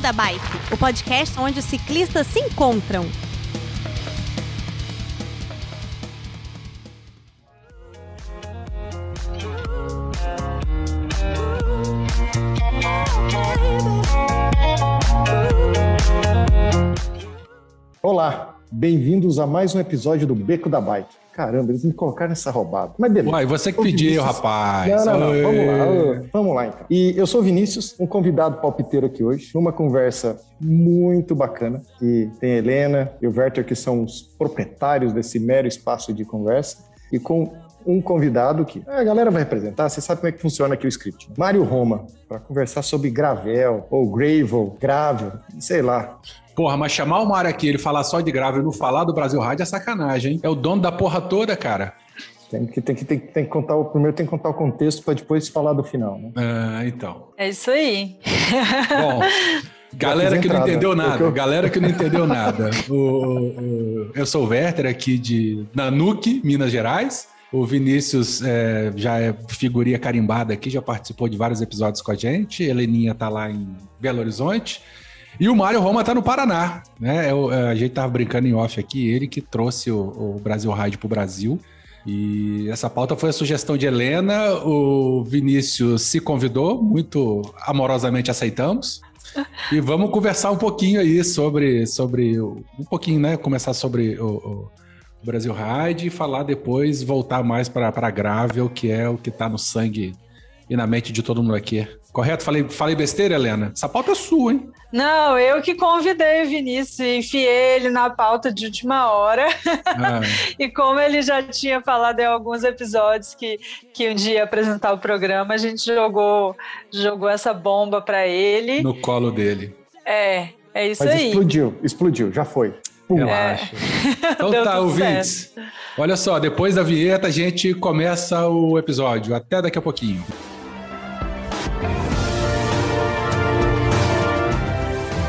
Beco da Bike, o podcast onde os ciclistas se encontram. Olá, bem-vindos a mais um episódio do Beco da Bike. Caramba, eles me colocaram nessa roubada. Mas beleza. Uai, você que pediu, rapaz. Não, não, não. Vamos lá. Vamos lá, então. E eu sou o Vinícius, um convidado palpiteiro aqui hoje, numa conversa muito bacana. E tem a Helena e o Werther, que são os proprietários desse mero espaço de conversa. E com um convidado que a galera vai apresentar, você sabe como é que funciona aqui o script. Mário Roma, para conversar sobre gravel, ou gravel, gravel, sei lá. Porra, mas chamar o Mário aqui, ele falar só de grave e não falar do Brasil Rádio é sacanagem, hein? É o dono da porra toda, cara. Tem que, tem que, tem, tem que contar o primeiro tem que contar o contexto para depois falar do final, né? Ah, então. É isso aí. Bom, galera que não entendeu nada, eu... galera que não entendeu nada. O, o, eu sou o Werther aqui de Nanuque, Minas Gerais. O Vinícius é, já é figurinha carimbada aqui, já participou de vários episódios com a gente. A Heleninha tá lá em Belo Horizonte. E o Mário Roma tá no Paraná, né? Eu, a gente tava brincando em off aqui, ele que trouxe o, o Brasil Ride pro Brasil. E essa pauta foi a sugestão de Helena, o Vinícius se convidou, muito amorosamente aceitamos. E vamos conversar um pouquinho aí sobre, sobre um pouquinho, né? Começar sobre o, o Brasil Ride e falar depois, voltar mais para a Gravel, que é o que está no sangue e na mente de todo mundo aqui. Correto? Falei, falei besteira, Helena? Essa pauta é sua, hein? Não, eu que convidei o Vinícius e enfiei ele na pauta de última hora. Ah. e como ele já tinha falado em alguns episódios que, que um dia ia apresentar o programa, a gente jogou, jogou essa bomba para ele. No colo dele. É, é isso Mas aí. explodiu, explodiu, já foi. Pum. Relaxa. É. Então tá, ouvintes. Certo. Olha só, depois da vinheta a gente começa o episódio. Até daqui a pouquinho.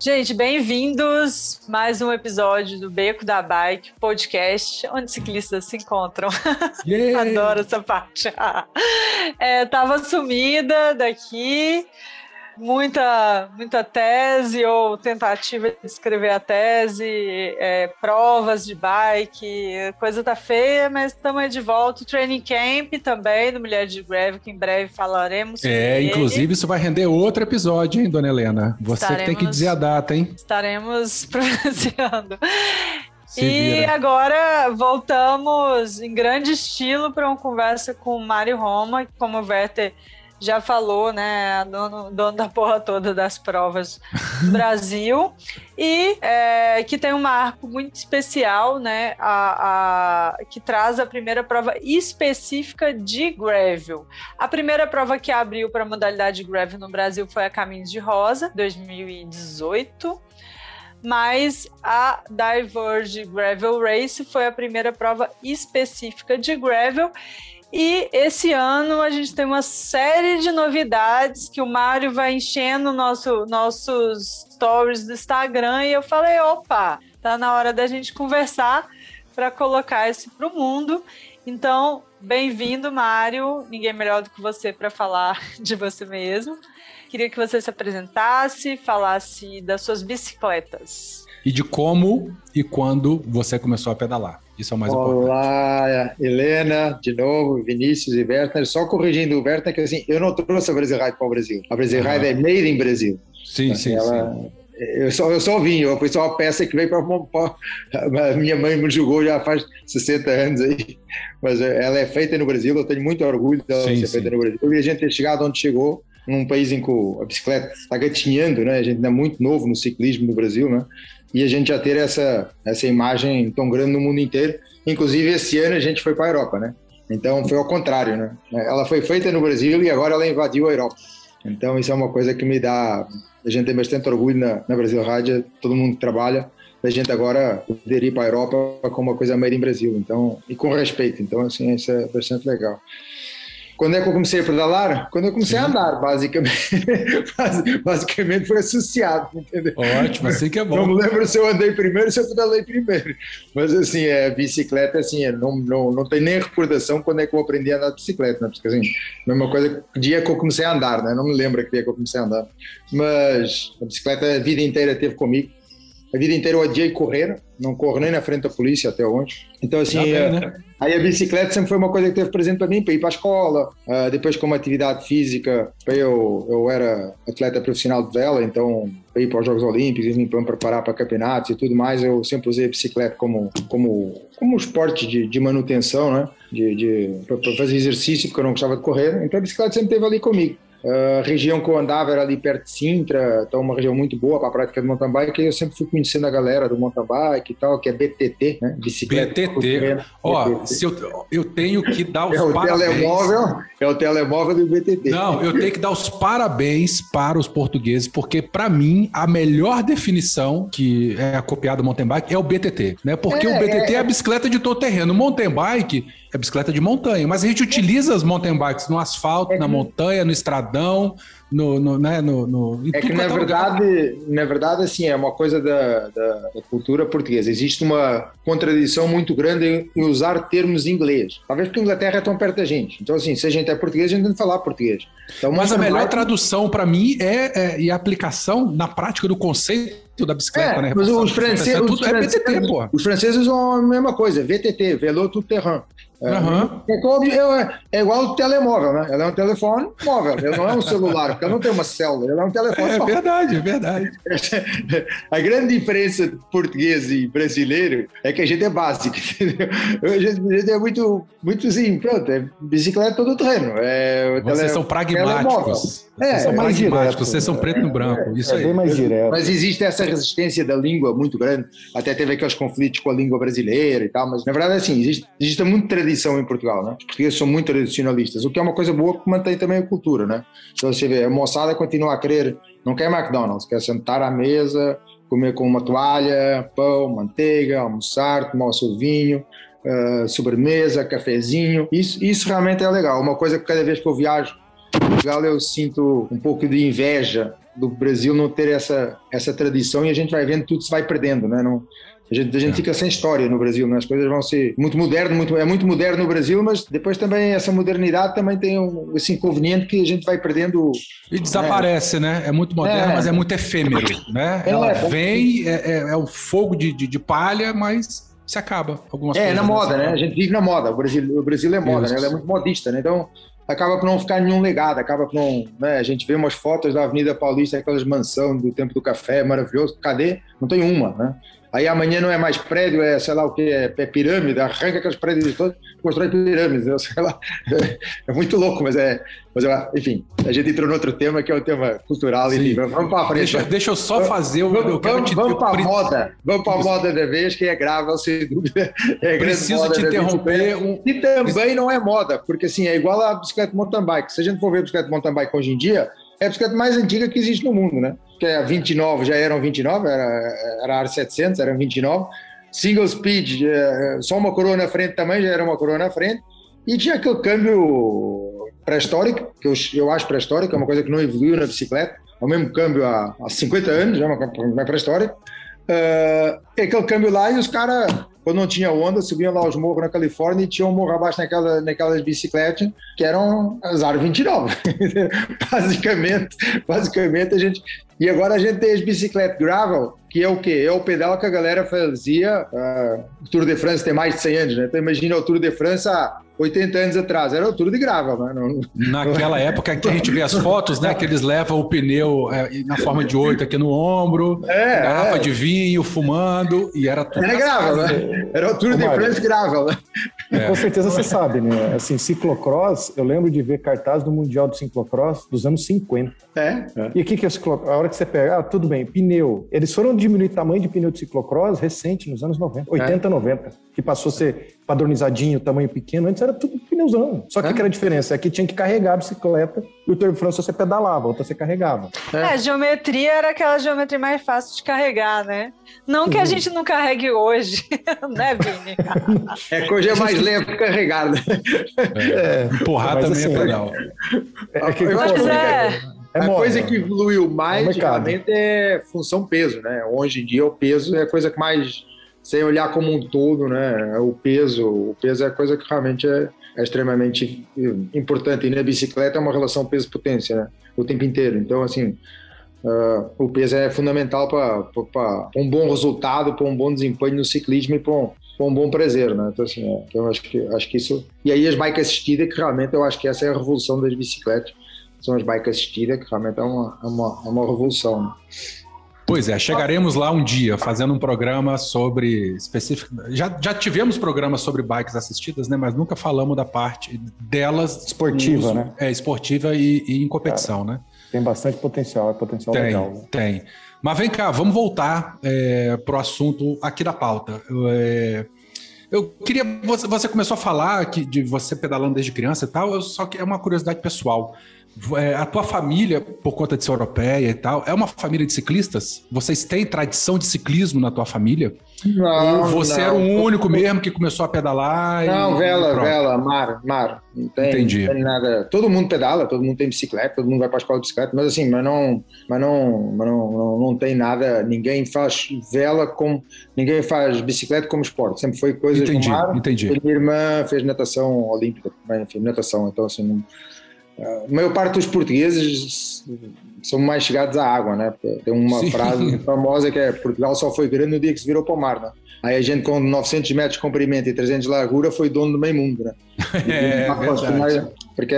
Gente, bem-vindos mais um episódio do Beco da Bike podcast, onde ciclistas se encontram. Yeah. Adoro essa parte. é, tava sumida daqui, muita, muita tese ou tentativa de escrever a tese, é, provas de bike, coisa tá feia, mas estamos aí de volta. O training camp também do Mulher de Greve, que em breve falaremos. É, inclusive isso vai render outro episódio, hein, dona Helena? Você estaremos, tem que dizer a data, hein? Estaremos pronunciando. Se e vira. agora voltamos em grande estilo para uma conversa com o Mário Roma, como o Werther já falou, né, dono, dono da porra toda das provas do Brasil, e é, que tem um marco muito especial, né, a, a, que traz a primeira prova específica de gravel. A primeira prova que abriu para a modalidade gravel no Brasil foi a Caminhos de Rosa, 2018 mas a Diverge Gravel Race foi a primeira prova específica de gravel e esse ano a gente tem uma série de novidades que o Mário vai enchendo nosso, nossos stories do Instagram e eu falei, opa, tá na hora da gente conversar para colocar isso para o mundo. Então, bem-vindo, Mário. Ninguém melhor do que você para falar de você mesmo. Queria que você se apresentasse, falasse das suas bicicletas. E de como e quando você começou a pedalar. Isso é o mais Olá, importante. Olá, Helena, de novo, Vinícius e Werther. Só corrigindo o Werther, que assim, eu não trouxe a Brasil Ride para o Brasil. A Brasil Ride é made in Brasil. Sim, sim, ela, sim. Eu só, eu só vim, eu fui só uma peça que veio para. A minha mãe me julgou já faz 60 anos aí, mas ela é feita no Brasil, eu tenho muito orgulho dela sim, ser sim. feita no Brasil. E a gente ter chegado onde chegou, num país em que a bicicleta está gatinhando, né? A gente ainda é muito novo no ciclismo no Brasil, né? E a gente já ter essa, essa imagem tão grande no mundo inteiro. Inclusive, esse ano a gente foi para a Europa, né? Então foi ao contrário, né? Ela foi feita no Brasil e agora ela invadiu a Europa. Então isso é uma coisa que me dá. A gente tem bastante orgulho na, na Brasil Rádio, todo mundo que trabalha da gente agora poder ir para a Europa com uma coisa made em Brasil, então, e com respeito. Então, assim, isso é bastante legal. Quando é que eu comecei a pedalar? Quando eu comecei Sim. a andar, basicamente. basicamente foi associado, entendeu? Ótimo, assim que é bom. Não me lembro se eu andei primeiro ou se eu pedalei primeiro. Mas assim, é, bicicleta, assim, não, não, não tem nem recordação quando é que eu aprendi a andar de bicicleta, né? Porque assim, mesma coisa, dia que eu comecei a andar, né? Não me lembro que dia que eu comecei a andar. Mas a bicicleta a vida inteira teve comigo. A vida inteira eu odiei correr, não corro nem na frente da polícia até hoje. Então, assim, bem, é, né? aí a bicicleta sempre foi uma coisa que teve presente para mim, para ir para a escola. Uh, depois, como atividade física, eu, eu era atleta profissional de vela, então, para ir para os Jogos Olímpicos, para me preparar para campeonatos e tudo mais, eu sempre usei a bicicleta como, como, como um esporte de, de manutenção, né? De, de para fazer exercício, porque eu não gostava de correr. Então, a bicicleta sempre esteve ali comigo. A região que eu andava era ali perto de Sintra, então uma região muito boa para a prática de mountain bike, e eu sempre fui conhecendo a galera do mountain bike e tal, que é BTT, né? Bicicleta. BTT. Ó, BTT. se eu, eu tenho que dar os é o parabéns. Telemóvel, é o telemóvel do BTT. Não, eu tenho que dar os parabéns para os portugueses, porque para mim a melhor definição que é copiada do mountain bike é o BTT, né? Porque é, o BTT é, é a bicicleta de todo terreno. O mountain bike é bicicleta de montanha, mas a gente utiliza as mountain bikes no asfalto, é na montanha, no estradão, no, no, né, no, no é que na é verdade, na verdade, assim, é uma coisa da, da, da, cultura portuguesa. Existe uma contradição muito grande em, usar termos em inglês. Talvez porque a Inglaterra é tão perto da gente. Então, assim, se a gente é português, a gente tem que falar português. Então, mas a melhor tradução para mim é, é, e a aplicação na prática do conceito da bicicleta, é, né? Mas os franceses, é os, franceses, é os franceses usam a mesma coisa, VTT, Velo Tout Terrain. Uhum. É, é, igual o telemóvel, né? Ela é um telefone móvel, ele não é um celular, porque ela não tem uma célula, ele é um telefone. É verdade, é verdade. A grande diferença português e brasileiro é que a gente é básico, entendeu? A gente, a gente é muito, muito assim, pronto, é bicicleta todo terreno. É, Vocês tele, são pragmáticos. É, vocês são pragmáticos, vocês são preto no branco. Isso é, bem mais direto. Mas existe essa resistência da língua muito grande, até teve aqueles conflitos com a língua brasileira e tal, mas na verdade, assim, existe, existe muito tradição em Portugal, né? Os portugueses são muito tradicionalistas, o que é uma coisa boa que mantém também a cultura, né? Então você vê, a moçada continua a querer, não quer McDonald's, quer sentar à mesa, comer com uma toalha, pão, manteiga, almoçar, tomar o seu vinho, uh, sobremesa, cafezinho. Isso, isso realmente é legal. Uma coisa que cada vez que eu viajo Portugal eu sinto um pouco de inveja do Brasil não ter essa, essa tradição e a gente vai vendo tudo se vai perdendo, né? Não, a gente, a gente é. fica sem história no Brasil, né? as coisas vão ser muito moderno, muito, é muito moderno no Brasil, mas depois também essa modernidade também tem um, esse inconveniente que a gente vai perdendo. E desaparece, né? né? É muito moderno, é. mas é muito efêmero, né? É, Ela vem, é, é, é o fogo de, de, de, palha, mas se acaba. Algumas é, na moda, né? A gente vive na moda. O Brasil, o Brasil é moda, né? Ela é muito modista, né? Então acaba por não ficar nenhum legado, acaba por não. Né? A gente vê umas fotos da Avenida Paulista, aquelas mansões do tempo do café, maravilhoso. Cadê? Não tem uma, né? Aí amanhã não é mais prédio, é sei lá o que, é, é pirâmide, arranca aqueles prédios todos, constrói pirâmides, eu sei lá. É, muito louco, mas é. Mas enfim, a gente entrou no outro tema que é o tema cultural. Enfim, vamos para frente. Deixa, deixa eu só fazer o. Vamos, vamos, vamos para a moda, vamos para a moda da vez, que é grave, sem dúvida. É Preciso te interromper. Um... E também não é moda, porque assim, é igual a bicicleta mountain bike. Se a gente for ver a bicicleta mountain bike hoje em dia, é a bicicleta mais antiga que existe no mundo, né? Que é a 29, já eram 29, era, era a R700, eram 29. Single speed, é, só uma coroa na frente também, já era uma coroa na frente. E tinha aquele câmbio pré-histórico, que eu, eu acho pré-histórico, é uma coisa que não evoluiu na bicicleta. É o mesmo câmbio há, há 50 anos, já é uma, pré-histórico. Uh, aquele câmbio lá e os caras quando não tinha onda, subiam lá os morros na Califórnia e tinham um morro abaixo naquela, naquelas bicicletas que eram as Aro 29. basicamente, basicamente a gente. E agora a gente tem as bicicletas gravel, que é o quê? É o pedal que a galera fazia. Uh, o Tour de France tem mais de 100 anos, né? Então imagina o Tour de France há 80 anos atrás, era o Tour de gravel, né? Não, Naquela época que a gente vê as fotos, né? Que eles levam o pneu é, na forma de oito aqui no ombro, é, garrafa é. de vinho, fumando, e era tudo. Era gravel, né? Era o Tour Ô, de France gravel, né? É. Com certeza você sabe, né? Assim, ciclocross, eu lembro de ver cartaz do Mundial do Ciclocross dos anos 50. É. é. E o que, que é o ciclocross? A hora que você pega, ah, tudo bem, pneu. Eles foram diminuir o tamanho de pneu de ciclocross recente, nos anos 90, 80, é. 90, que passou a ser padronizadinho, tamanho pequeno. Antes era tudo pneuzão. Só que é. que era a diferença? É que tinha que carregar a bicicleta e o Tour de France você pedalava, outra você carregava. É. é, a geometria era aquela geometria mais fácil de carregar, né? Não que a gente não carregue hoje, né, Vini? é que hoje é mais lento carregar, né? É, empurrar também é assim, é legal. É, que, eu acho que é. É a coisa que evoluiu mais é é função peso, né? Hoje em dia o peso é a coisa que mais sem olhar como um todo, né? O peso, o peso é a coisa que realmente é, é extremamente importante. E na bicicleta é uma relação peso-potência, né? O tempo inteiro. Então, assim, uh, o peso é fundamental para um bom resultado, para um bom desempenho no ciclismo e para um, um, bom prazer, né? Então, assim, é, então acho que acho que isso. E aí as bikes assistidas, que realmente eu acho que essa é a revolução das bicicletas são as bikes assistidas, que realmente é uma, é uma, é uma revolução. Né? Pois é, chegaremos lá um dia fazendo um programa sobre específico. Já, já tivemos programas sobre bikes assistidas, né? Mas nunca falamos da parte delas esportiva, uso, né? É esportiva e, e em competição, Cara, né? Tem bastante potencial, é potencial tem, legal. Né? Tem. Mas vem cá, vamos voltar é, para o assunto aqui da pauta. É, eu queria. Você, você começou a falar que, de você pedalando desde criança e tal, eu, só que é uma curiosidade pessoal. É, a tua família, por conta de ser europeia e tal, é uma família de ciclistas? Vocês têm tradição de ciclismo na tua família? Não. Ou você não. era o único mesmo que começou a pedalar? Não, e, vela, e vela, mar, mar. Não tem, Entendi. Não tem nada. Todo mundo pedala, todo mundo tem bicicleta, todo mundo vai para a escola de bicicleta, mas assim, mas não, mas não, mas não, não, não tem nada. Ninguém faz vela como, ninguém faz bicicleta como esporte. Sempre foi coisas entendi, mar. Entendi. Minha irmã fez natação olímpica, enfim, natação, então assim. Não, a maior parte dos portugueses são mais chegados à água, né? Tem uma Sim. frase famosa que é Portugal só foi grande no dia que se virou para o mar, né? Aí a gente com 900 metros de comprimento e 300 de largura foi dono do meio mundo, né? É, verdade. Porque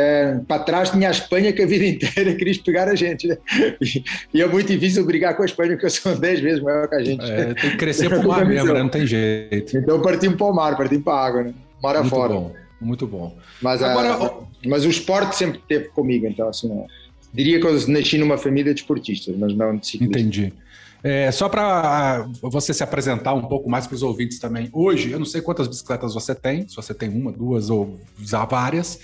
para trás tinha a Espanha que a vida inteira queria pegar a gente, né? E, e, é muito difícil brigar com a Espanha porque são 10 vezes maior que a gente. É, tem que crescer para o mar mesmo, né? Não tem jeito. Então partimos para o mar, partimos para a água, né? Mar afora. Bom. Muito bom. Mas, Agora, a, mas o esporte sempre teve comigo, então assim, diria que eu nasci numa família de esportistas, mas não de ciclistas. Entendi. É, só para você se apresentar um pouco mais para os ouvintes também. Hoje, eu não sei quantas bicicletas você tem, se você tem uma, duas ou várias,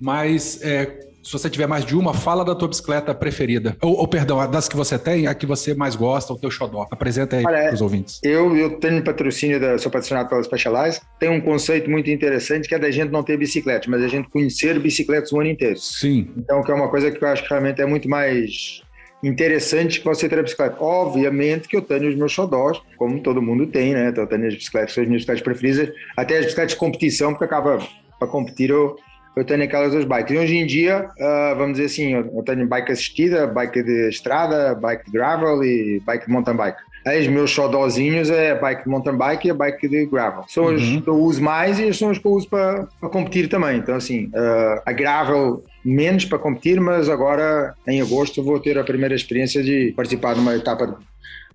mas é, se você tiver mais de uma, fala da tua bicicleta preferida. Ou, ou perdão, das que você tem, a que você mais gosta, o teu xodó. Apresenta aí para os ouvintes. Eu, eu tenho patrocínio, da, sou patrocinado pela Specialized. Tem um conceito muito interessante que é da gente não ter bicicleta, mas a gente conhecer bicicletas o ano inteiro. Sim. Então, que é uma coisa que eu acho que realmente é muito mais interessante que você ter a bicicleta. Obviamente que eu tenho os meus xodós, como todo mundo tem, né? Então, eu tenho as bicicletas, as minhas bicicletas preferidas, até as bicicletas de competição, porque acaba para competir eu eu tenho aquelas duas bikes. E hoje em dia, uh, vamos dizer assim, eu tenho bike assistida, bike de estrada, bike de gravel e bike de mountain bike. Os meus xodózinhos é a bike de mountain bike e a bike de gravel. São uhum. os que eu uso mais e são os que eu uso para competir também. Então, assim, uh, a gravel menos para competir, mas agora em agosto vou ter a primeira experiência de participar de uma etapa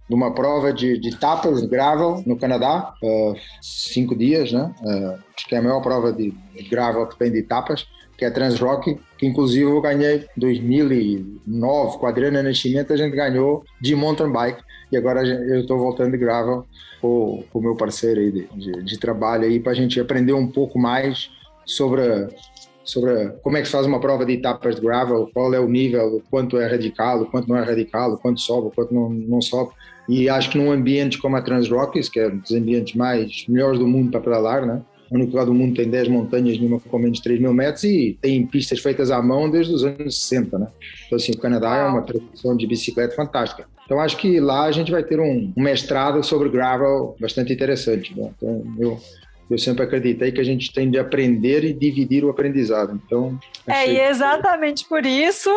de uma prova de, de tapas de gravel no Canadá, uh, cinco dias, né? Uh, acho que é a maior prova de, de gravel que tem de etapas, que é Transrock, que inclusive eu ganhei em 2009, com a Adriana Nascimento, a gente ganhou de mountain bike e agora eu estou voltando de gravel com o meu parceiro aí de, de, de trabalho aí para a gente aprender um pouco mais sobre sobre como é que se faz uma prova de etapas de gravel, qual é o nível, quanto é radical, quanto não é radical, quanto sobe, quanto não, não sobe. E acho que num ambiente como a Transrockies, que é um dos ambientes mais melhores do mundo para pedalar, né? O único lugar do mundo tem 10 montanhas, nenhuma com menos de 3 mil metros e tem pistas feitas à mão desde os anos 60, né? Então, assim, o Canadá é uma tradição de bicicleta fantástica. Então, acho que lá a gente vai ter um, um mestrado sobre gravel bastante interessante. Né? Então, eu, eu sempre acreditei que a gente tem de aprender e dividir o aprendizado. Então, é, e exatamente por isso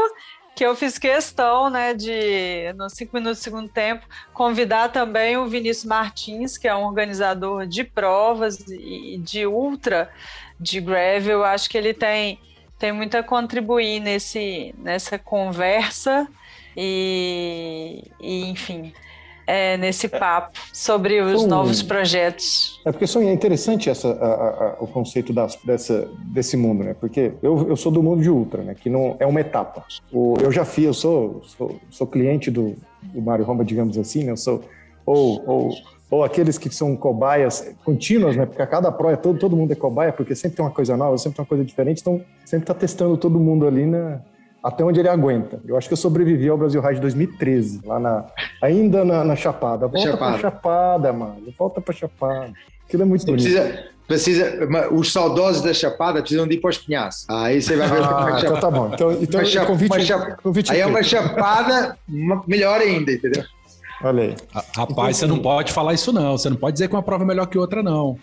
que eu fiz questão, né, de, nos cinco minutos do segundo tempo, convidar também o Vinícius Martins, que é um organizador de provas e de ultra de gravel. Acho que ele tem, tem muito a contribuir nesse, nessa conversa e, e enfim, é, nesse papo sobre os novos projetos. É porque é interessante essa, a, a, o conceito das, dessa, desse mundo, né? Porque eu, eu sou do mundo de ultra, né? Que não é uma etapa. O, eu já fiz, eu sou, sou, sou cliente do, do Mário Roma, digamos assim, né? Eu sou ou, ou, ou aqueles que são cobaias contínuas, né? Porque a cada prova todo, todo mundo é cobaia, porque sempre tem uma coisa nova, sempre tem uma coisa diferente, então sempre está testando todo mundo ali na, até onde ele aguenta. Eu acho que eu sobrevivi ao Brasil Ride 2013, lá na, ainda na, na Chapada. Volta Chapada. pra Chapada, mano. Volta pra Chapada. Aquilo é muito bonito. Precisa, precisa, os saudosos da Chapada precisam de ir para os pinhaços. Aí você vai ver ah, é Então tá bom. Então, então uma convite, chapa, convite Aí é uma chapada melhor ainda, entendeu? Olha aí. Rapaz, você não pode falar isso não. Você não pode dizer que uma prova é melhor que outra, não.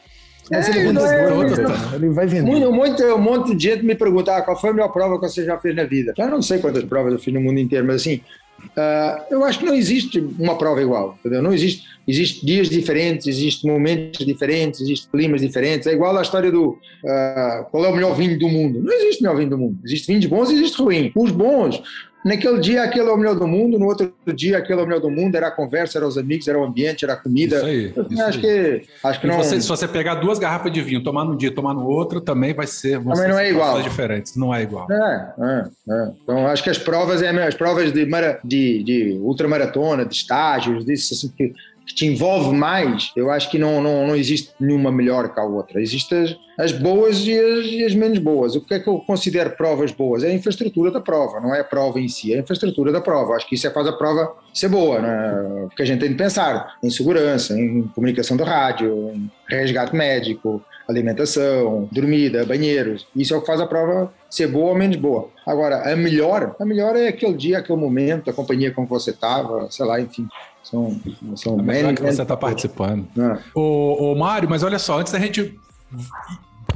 Mas é, ele, vende é, tá? ele vai vender. Muito, muito, um monte de gente me pergunta ah, qual foi a melhor prova que você já fez na vida. Eu não sei quantas provas eu fiz no mundo inteiro, mas assim, uh, eu acho que não existe uma prova igual, entendeu? Não existe, existe dias diferentes, existe momentos diferentes, existe climas diferentes. É igual a história do uh, qual é o melhor vinho do mundo. Não existe melhor vinho do mundo. Existe vinhos bons e existe ruim. Os bons Naquele dia, aquele é o melhor do mundo, no outro dia, aquele é o melhor do mundo, era a conversa, era os amigos, era o ambiente, era a comida. Isso aí. Isso acho, aí. Que, acho que não. Você, se você pegar duas garrafas de vinho, tomar num dia tomar no outro, também vai ser. Também não é igual. diferentes, não é igual. É, é, é. Então, acho que as provas, é, as provas de, de, de ultramaratona, de estágios, disso, assim, que que te envolve mais, eu acho que não, não, não existe nenhuma melhor que a outra. Existem as, as boas e as, e as, menos boas. O que é que eu considero provas boas? É a infraestrutura da prova, não é a prova em si, é a infraestrutura da prova. Acho que isso é faz a prova ser boa, né? porque a gente tem de pensar em segurança, em comunicação do rádio, em resgate médico, alimentação, dormida, banheiros. Isso é o que faz a prova ser boa ou menos boa. Agora, a melhor, a melhor é aquele dia, aquele momento, a companhia com que você estava, sei lá, enfim. São, são é que você está participando. É. Ô, ô, Mário, mas olha só, antes da gente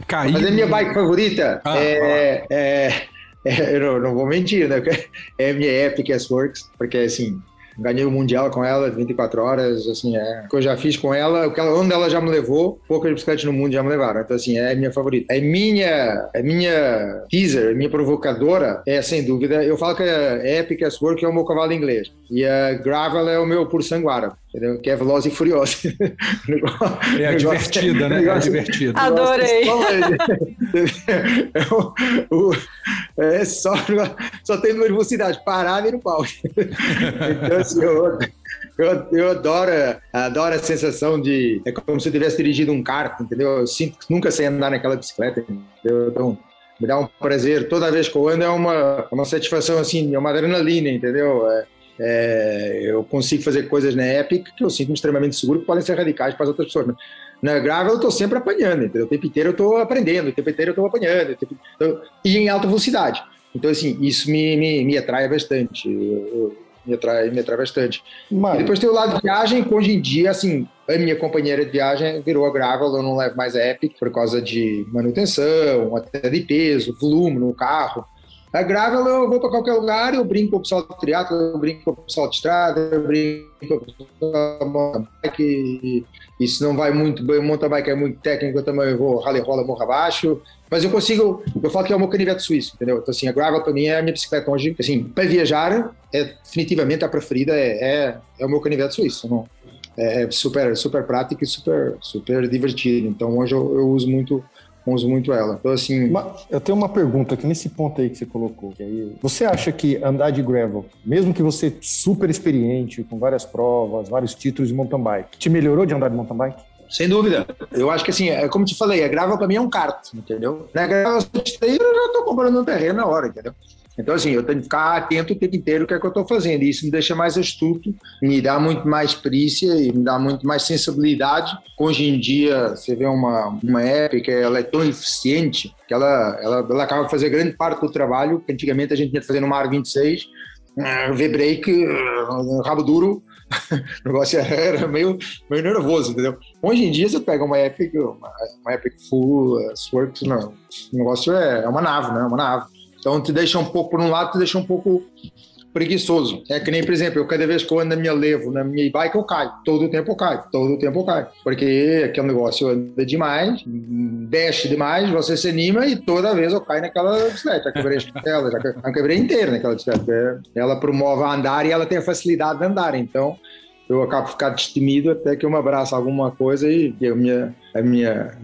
cair. Mas a minha bike favorita ah, é, é, é, eu não, não, vou mentir, né? É a minha Epic S-Works, porque assim, ganhei o Mundial com ela, 24 horas, assim, é o que eu já fiz com ela, o que ela, onde ela já me levou, poucas bicicletas no mundo já me levaram. Então, assim, é minha favorita. É minha, é minha teaser, minha provocadora, é sem dúvida, eu falo que a Epic S-Work é o meu cavalo inglês e a Gravel é o meu por sanguara entendeu? Que é veloz e furiosa. É divertida, né? É divertida. Adorei. É, o, o, é só, só tem nervosidade, parar e no pau. Então, assim, eu, eu, eu, adoro, adoro a sensação de. É como se eu tivesse dirigido um kart, entendeu? Eu sinto que nunca sei andar naquela bicicleta, entendeu? Então, me dá um prazer. Toda vez que eu ando é uma, uma satisfação, assim, é uma adrenalina, entendeu? É, é, eu consigo fazer coisas na Epic que eu sinto extremamente seguro que podem ser radicais para as outras pessoas. Na Gravel eu estou sempre apanhando, entendeu? o tempo inteiro eu estou aprendendo, o tempo inteiro eu estou apanhando, tempo... então, e em alta velocidade. Então, assim, isso me, me, me atrai bastante. Eu, me atrai, me atrai bastante. Mano. E depois tem o lado de viagem, que hoje em dia, assim, a minha companheira de viagem virou a Gravel, eu não levo mais a Epic por causa de manutenção, até de peso, volume no carro. A gravel eu vou para qualquer lugar, eu brinco com o pessoal do triatlo, eu brinco com o pessoal de estrada, eu brinco com o pessoal mountain bike, e se não vai muito bem, o mountain bike é muito técnico, eu também vou rally rola morro abaixo, mas eu consigo, eu falo que é o meu canivete suíço, entendeu? Então assim, a gravel para mim é a minha bicicleta hoje, assim, para viajar, é definitivamente a preferida, é, é, é o meu canivete suíço, não, é, é super, super prático e super, super divertido, então hoje eu, eu uso muito uso muito ela. Então, assim. Eu tenho uma pergunta aqui nesse ponto aí que você colocou. Que aí, você acha que andar de gravel, mesmo que você super experiente, com várias provas, vários títulos de mountain bike, te melhorou de andar de mountain bike? Sem dúvida. Eu acho que assim, é como te falei, a gravel para mim é um kart, entendeu? Na gravel eu já tô comprando um terreno na hora, entendeu? Então, assim, eu tenho que ficar atento o tempo inteiro o que é que eu estou fazendo. E isso me deixa mais astuto, me dá muito mais perícia e me dá muito mais sensibilidade. Hoje em dia, você vê uma, uma app que ela é tão eficiente que ela, ela, ela acaba de fazer grande parte do trabalho que antigamente a gente tinha que fazer no Mar 26, uh, V-brake, uh, rabo duro, o negócio era meio, meio nervoso, entendeu? Hoje em dia você pega uma Epic, uma, uma Epic Full, uh, Sworks, não, o negócio é, é uma nave, né? É uma nave. Então te deixa um pouco, por um lado, te deixa um pouco preguiçoso. É que nem, por exemplo, eu cada vez que eu ando na minha levo, na minha bike, eu caio. Todo o tempo eu caio. Todo o tempo eu caio. Porque aquele negócio anda demais, desce demais, você se anima e toda vez eu caio naquela bicicleta. Já quebrei ela, já quebrei inteira naquela bicicleta. Ela promove a andar e ela tem a facilidade de andar. Então, eu acabo ficando destemido até que eu me abraço alguma coisa e a minha, a minha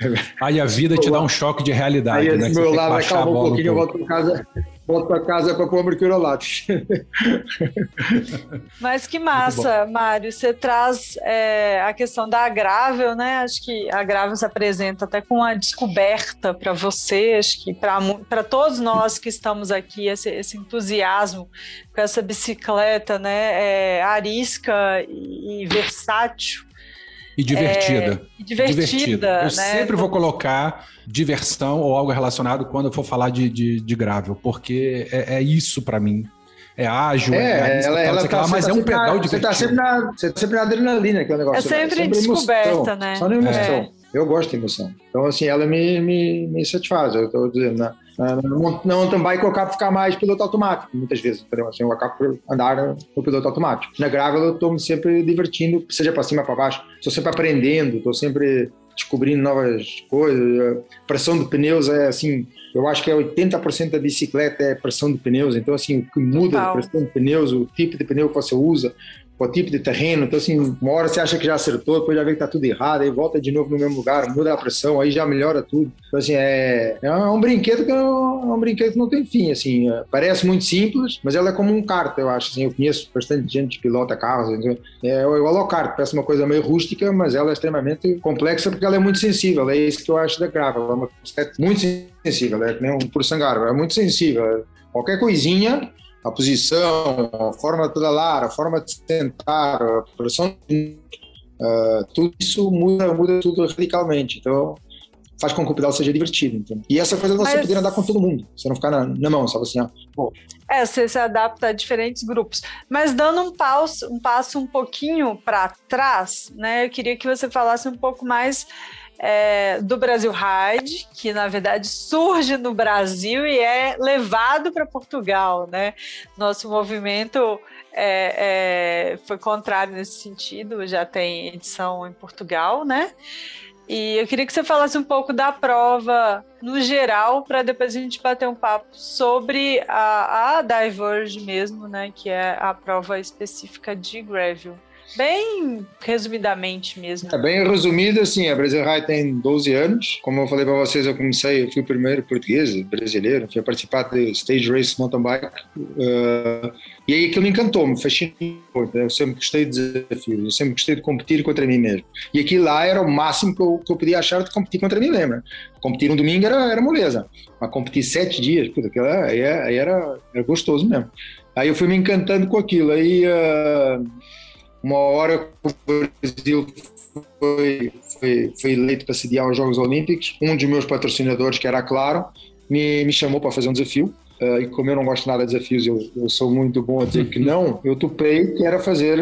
Aí a vida te dá um choque de realidade, aí, né? Meu lado acalma um pouquinho, eu volto para casa. volto para casa para pôr mercurolatos. Mas que massa, Mário. Você traz é, a questão da Agravel, né? Acho que a Agravel se apresenta até com uma descoberta para você, acho que para todos nós que estamos aqui, esse, esse entusiasmo com essa bicicleta, né? É, arisca e, e versátil e divertida. É, divertida. divertida. Eu né? sempre vou colocar diversão ou algo relacionado quando eu for falar de, de, de gravel, porque é, é isso para mim. É ágil, é, é ela, ela tá, mas tá é um pedal na, divertido. Você tá sempre na, você tá sempre na adrenalina, que é o negócio. É sempre, sempre descoberta, emoção, né? Só na emoção. É. Eu gosto de emoção. Então, assim, ela me, me, me satisfaz. Eu tô dizendo, né? Na mountain bike eu acabo ficar mais piloto automático, muitas vezes. Entendeu? Assim, eu acabo por andar no piloto automático. Na gravel eu estou sempre divertindo, seja para cima, para baixo. Estou sempre aprendendo, estou sempre descobrindo novas coisas. A pressão de pneus é assim, eu acho que é 80% da bicicleta é pressão de pneus. Então, assim, o que muda a pressão de pneus, o tipo de pneu que você usa, o tipo de terreno. Então, assim, uma hora você acha que já acertou, depois já vê que tá tudo errado, aí volta de novo no mesmo lugar, muda a pressão, aí já melhora tudo. Então, assim, é, é um brinquedo que é um, é um brinquedo que não tem fim, assim. É, parece muito simples, mas ela é como um kart, eu acho. Assim, eu conheço bastante gente que pilota carros. Então, é igual ao kart, parece uma coisa meio rústica, mas ela é extremamente complexa porque ela é muito sensível. É isso que eu acho da Gravel. Ela é uma muito sensível, é nem um por sangaro, é muito sensível. Qualquer coisinha a posição, a forma de pedalar, a forma de sentar, a pressão, uh, tudo isso muda, muda tudo radicalmente. Então, faz com que o pedal seja divertido. Então. E essa coisa de você Mas... poder andar com todo mundo, você não ficar na, na mão, sabe assim, ó. É, você se adapta a diferentes grupos. Mas dando um passo um, passo um pouquinho para trás, né, eu queria que você falasse um pouco mais é, do Brasil Ride, que na verdade surge no Brasil e é levado para Portugal, né? Nosso movimento é, é, foi contrário nesse sentido, já tem edição em Portugal, né? E eu queria que você falasse um pouco da prova no geral, para depois a gente bater um papo sobre a, a Diverge mesmo, né? Que é a prova específica de Gravel. Bem resumidamente mesmo. É bem resumido, assim, a Brasil High tem 12 anos. Como eu falei para vocês, eu comecei, eu fui o primeiro português, brasileiro, fui participar do Stage Race Mountain Bike. Uh, e aí aquilo me encantou, me fascinou. Eu sempre gostei de desafios, eu sempre gostei de competir contra mim mesmo. E aquilo lá era o máximo que eu, que eu podia achar de competir contra mim mesmo. Né? Competir um domingo era, era moleza, mas competir sete dias, puta, aquilo aí, aí era, era gostoso mesmo. Aí eu fui me encantando com aquilo. Aí. Uh, uma hora o Brasil foi, foi, foi eleito para sediar os Jogos Olímpicos, um dos meus patrocinadores, que era Claro, me, me chamou para fazer um desafio. Uh, e como eu não gosto nada de desafios, eu, eu sou muito bom a dizer que não, eu topei que era fazer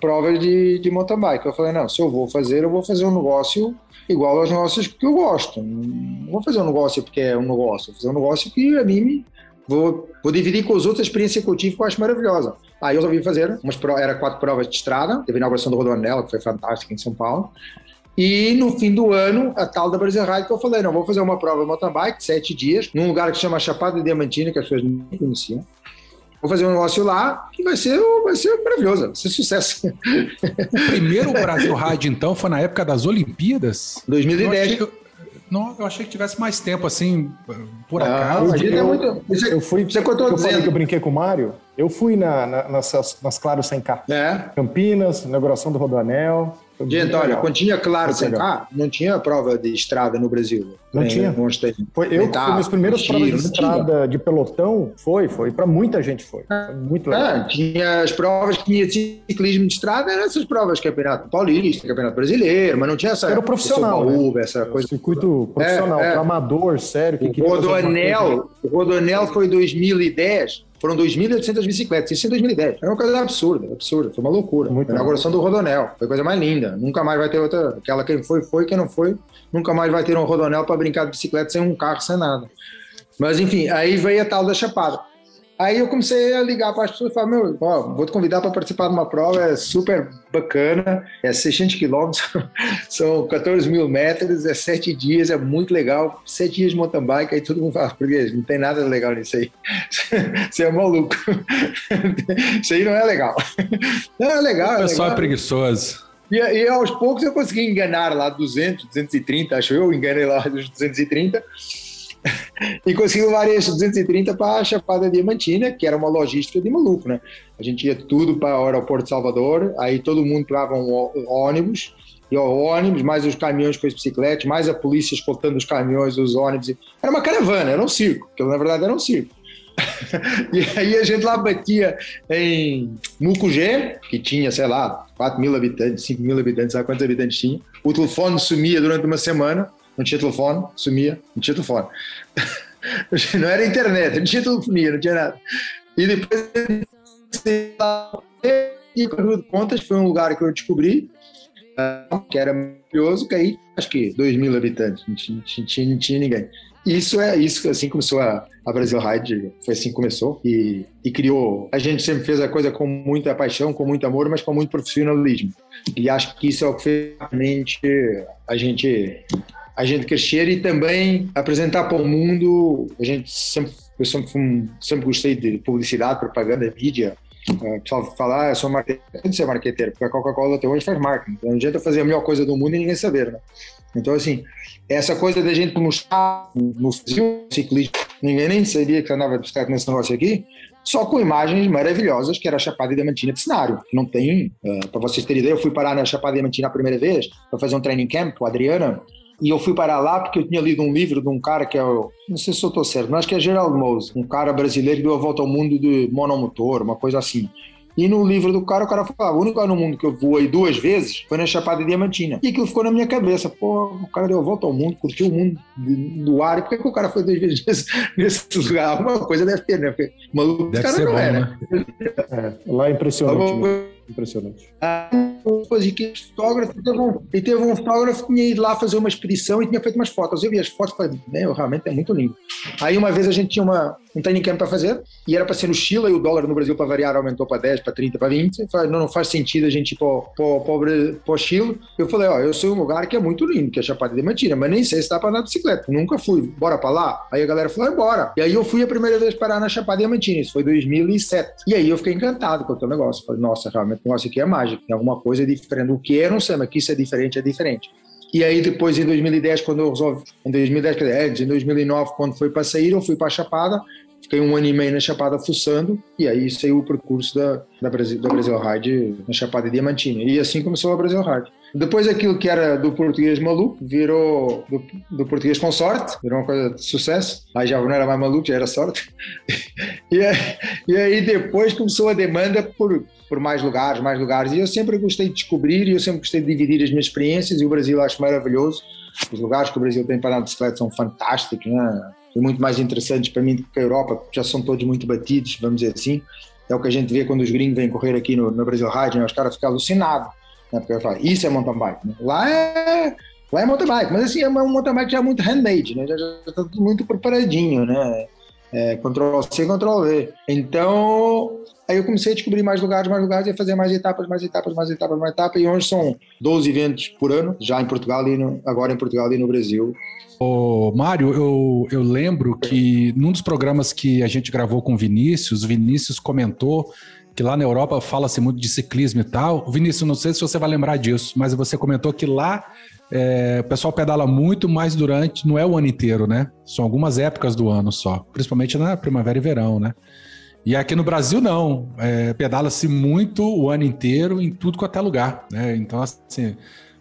provas de, de mountain bike. Eu falei, não, se eu vou fazer, eu vou fazer um negócio igual aos negócios que eu gosto. Não vou fazer um negócio porque é um negócio, vou fazer um negócio que a mim vou, vou dividir com os outros a experiência que eu tive que eu acho maravilhosa. Aí eu resolvi fazer, umas era quatro provas de estrada, teve a inauguração do Rodoanel, que foi fantástica em São Paulo, e no fim do ano, a tal da Brasil Ride que eu falei, não, vou fazer uma prova mountain bike, sete dias, num lugar que se chama Chapada Diamantina, que as pessoas não conheciam. Vou fazer um negócio lá que vai ser, vai ser maravilhoso, vai ser sucesso. O primeiro Brasil Ride, então, foi na época das Olimpíadas? 2010. Não, eu achei que tivesse mais tempo, assim, por ah, acaso. Eu, eu, muito... eu fui. Você contou eu falei que eu brinquei com o Mário. Eu fui na, na, nas, nas Claros sem cá. É. Campinas, inauguração do Rodoanel. Gente, olha, quando tinha claro sem cá, não tinha prova de estrada no Brasil. Não tinha. Foi, eu Metá, fui minhas primeiras provas de estrada tinha. de pelotão, foi, foi. Para muita gente foi. foi muito legal. É, tinha as provas que tinha ciclismo de estrada, eram essas provas, campeonato paulista, campeonato brasileiro, mas não tinha essa. Era profissional. Uva, né? essa coisa. Circuito profissional, é, é. amador, sério. Que o Rodonel, o Rodonel foi 2010 foram 2.800 bicicletas, isso em 2010. É uma coisa absurda, absurda, foi uma loucura. Muito a inauguração do Rodonel, foi a coisa mais linda. Nunca mais vai ter outra, aquela quem foi, foi, quem não foi, nunca mais vai ter um Rodonel para brincar de bicicleta sem um carro, sem nada. Mas enfim, aí veio a tal da Chapada. Aí eu comecei a ligar para as pessoas e falar, meu, ó, vou te convidar para participar de uma prova, é super bacana, é 600 quilômetros, são 14 mil metros, é sete dias, é muito legal, sete dias de mountain bike, aí todo mundo fala, não tem nada legal nisso aí, você é maluco, isso aí não é legal. Não, é legal. O é pessoal é, é preguiçoso. E, e, aos poucos eu consegui enganar lá 200, 230, acho eu, enganei lá dos 230, e consegui levar esse 230 para a Chapada Diamantina, que era uma logística de maluco, né? A gente ia tudo para o aeroporto de Salvador, aí todo mundo pegava um ônibus, e o ônibus, mais os caminhões com as bicicletas, mais a polícia escoltando os caminhões, os ônibus. Era uma caravana, era um circo, que na verdade era um circo. e aí a gente lá batia em Mucugê, que tinha, sei lá, 4 mil habitantes, 5 mil habitantes, sabe quantos habitantes tinha. O telefone sumia durante uma semana, não tinha telefone, sumia, não tinha telefone. não era internet, não tinha telefonia, não tinha nada. E depois, e contas, foi um lugar que eu descobri, que era maravilhoso, que aí, acho que 2 mil habitantes, não tinha, não tinha, não tinha ninguém. Isso é isso, assim começou a, a Brasil Ride, foi assim que começou e, e criou. A gente sempre fez a coisa com muita paixão, com muito amor, mas com muito profissionalismo. E acho que isso é o que realmente a gente a gente crescer e também apresentar para o mundo. A gente sempre eu sempre, sempre gostei de publicidade, propaganda, mídia. O pessoal fala, eu sou marqueteiro. Não ser marqueteiro, porque a Coca-Cola até hoje faz marketing. Então, não adianta fazer a melhor coisa do mundo e ninguém saber, né? Então, assim, essa coisa da gente mostrar no ciclismo, ninguém nem sabia que andava de bicicleta nesse negócio aqui, só com imagens maravilhosas, que era a Chapada Diamantina de cenário. Não tem, uh, eh, para vocês terem ideia, eu fui parar na Chapada Diamantina a primeira vez para fazer um training camp com a Adriana, e eu fui parar lá porque eu tinha lido um livro de um cara que é o. Não sei se eu estou certo, mas acho que é Gerald Mose, um cara brasileiro que deu a volta ao mundo de monomotor, uma coisa assim. E no livro do cara, o cara falava: o único lugar no mundo que eu voei duas vezes foi na Chapada Diamantina. E aquilo ficou na minha cabeça: pô, o cara deu a volta ao mundo, curtiu o mundo do ar, e por que, que o cara foi duas vezes nesse, nesse lugar? Alguma coisa deve ter, né? Porque maluco, deve cara não bom, é, né? É, lá é impressionante. Né? Impressionante. Ah, depois de que fotógrafo, teve um, e teve um fotógrafo que tinha ido lá fazer uma expedição e tinha feito umas fotos. Eu vi as fotos e falei, realmente é muito lindo. Aí uma vez a gente tinha uma, um training camp para fazer e era para ser no Chile e o dólar no Brasil para variar aumentou para 10, para 30, para 20. Eu falei, não, não faz sentido a gente ir para o Chile. Eu falei, ó, eu sou um lugar que é muito lindo, que é Chapada Diamantina, mas nem sei se dá para andar de bicicleta. Nunca fui. Bora para lá? Aí a galera falou, bora. E aí eu fui a primeira vez parar na Chapada Diamantina, isso foi 2007. E aí eu fiquei encantado com o teu negócio. Falei, nossa, realmente o negócio aqui é mágico, tem alguma coisa diferente. O que eu não sei, mas que isso é diferente, é diferente. E aí depois em 2010, quando eu resolvi, em 2010, quer dizer, em 2009, quando foi para sair, eu fui para a Chapada, fiquei um ano e meio na Chapada fuçando, e aí saiu o percurso da, da, Brasil, da Brasil Ride na Chapada Diamantina. E assim começou a Brasil Ride. Depois aquilo que era do português maluco virou do, do, português com sorte, virou uma coisa de sucesso. Aí já não era mais maluco, já era sorte. e, aí, e aí depois começou a demanda por, por mais lugares, mais lugares. E eu sempre gostei de descobrir e eu sempre gostei de dividir as minhas experiências e o Brasil acho maravilhoso. Os lugares que o Brasil tem para andar de bicicleta são fantásticos, né? São muito mais interessantes para mim do que a Europa, porque já são todos muito batidos, vamos dizer assim. É o que a gente vê quando os gringos vêm correr aqui no, no Brasil Ride, né? os caras ficam alucinados né? Porque falo, isso é mountain bike. Né? Lá é lá é mountain bike, mas assim, é um mountain bike já muito handmade, né? Já, está tudo muito preparadinho, né? É, Ctrl C, Ctrl V. Então, aí eu comecei a descobrir mais lugares, mais lugares, e a fazer mais etapas, mais etapas, mais etapas, mais etapas, e hoje são 12 eventos por ano, já em Portugal e no, agora em Portugal e no Brasil. Ô, Mário, eu, eu lembro que num dos programas que a gente gravou com o Vinícius, o Vinícius comentou que lá na Europa fala-se muito de ciclismo e tal. Vinícius, não sei se você vai lembrar disso, mas você comentou que lá é, o pessoal pedala muito, mas durante, não é o ano inteiro, né? São algumas épocas do ano só, principalmente na primavera e verão, né? E aqui no Brasil, não. É, Pedala-se muito o ano inteiro em tudo quanto é lugar, né? Então, assim,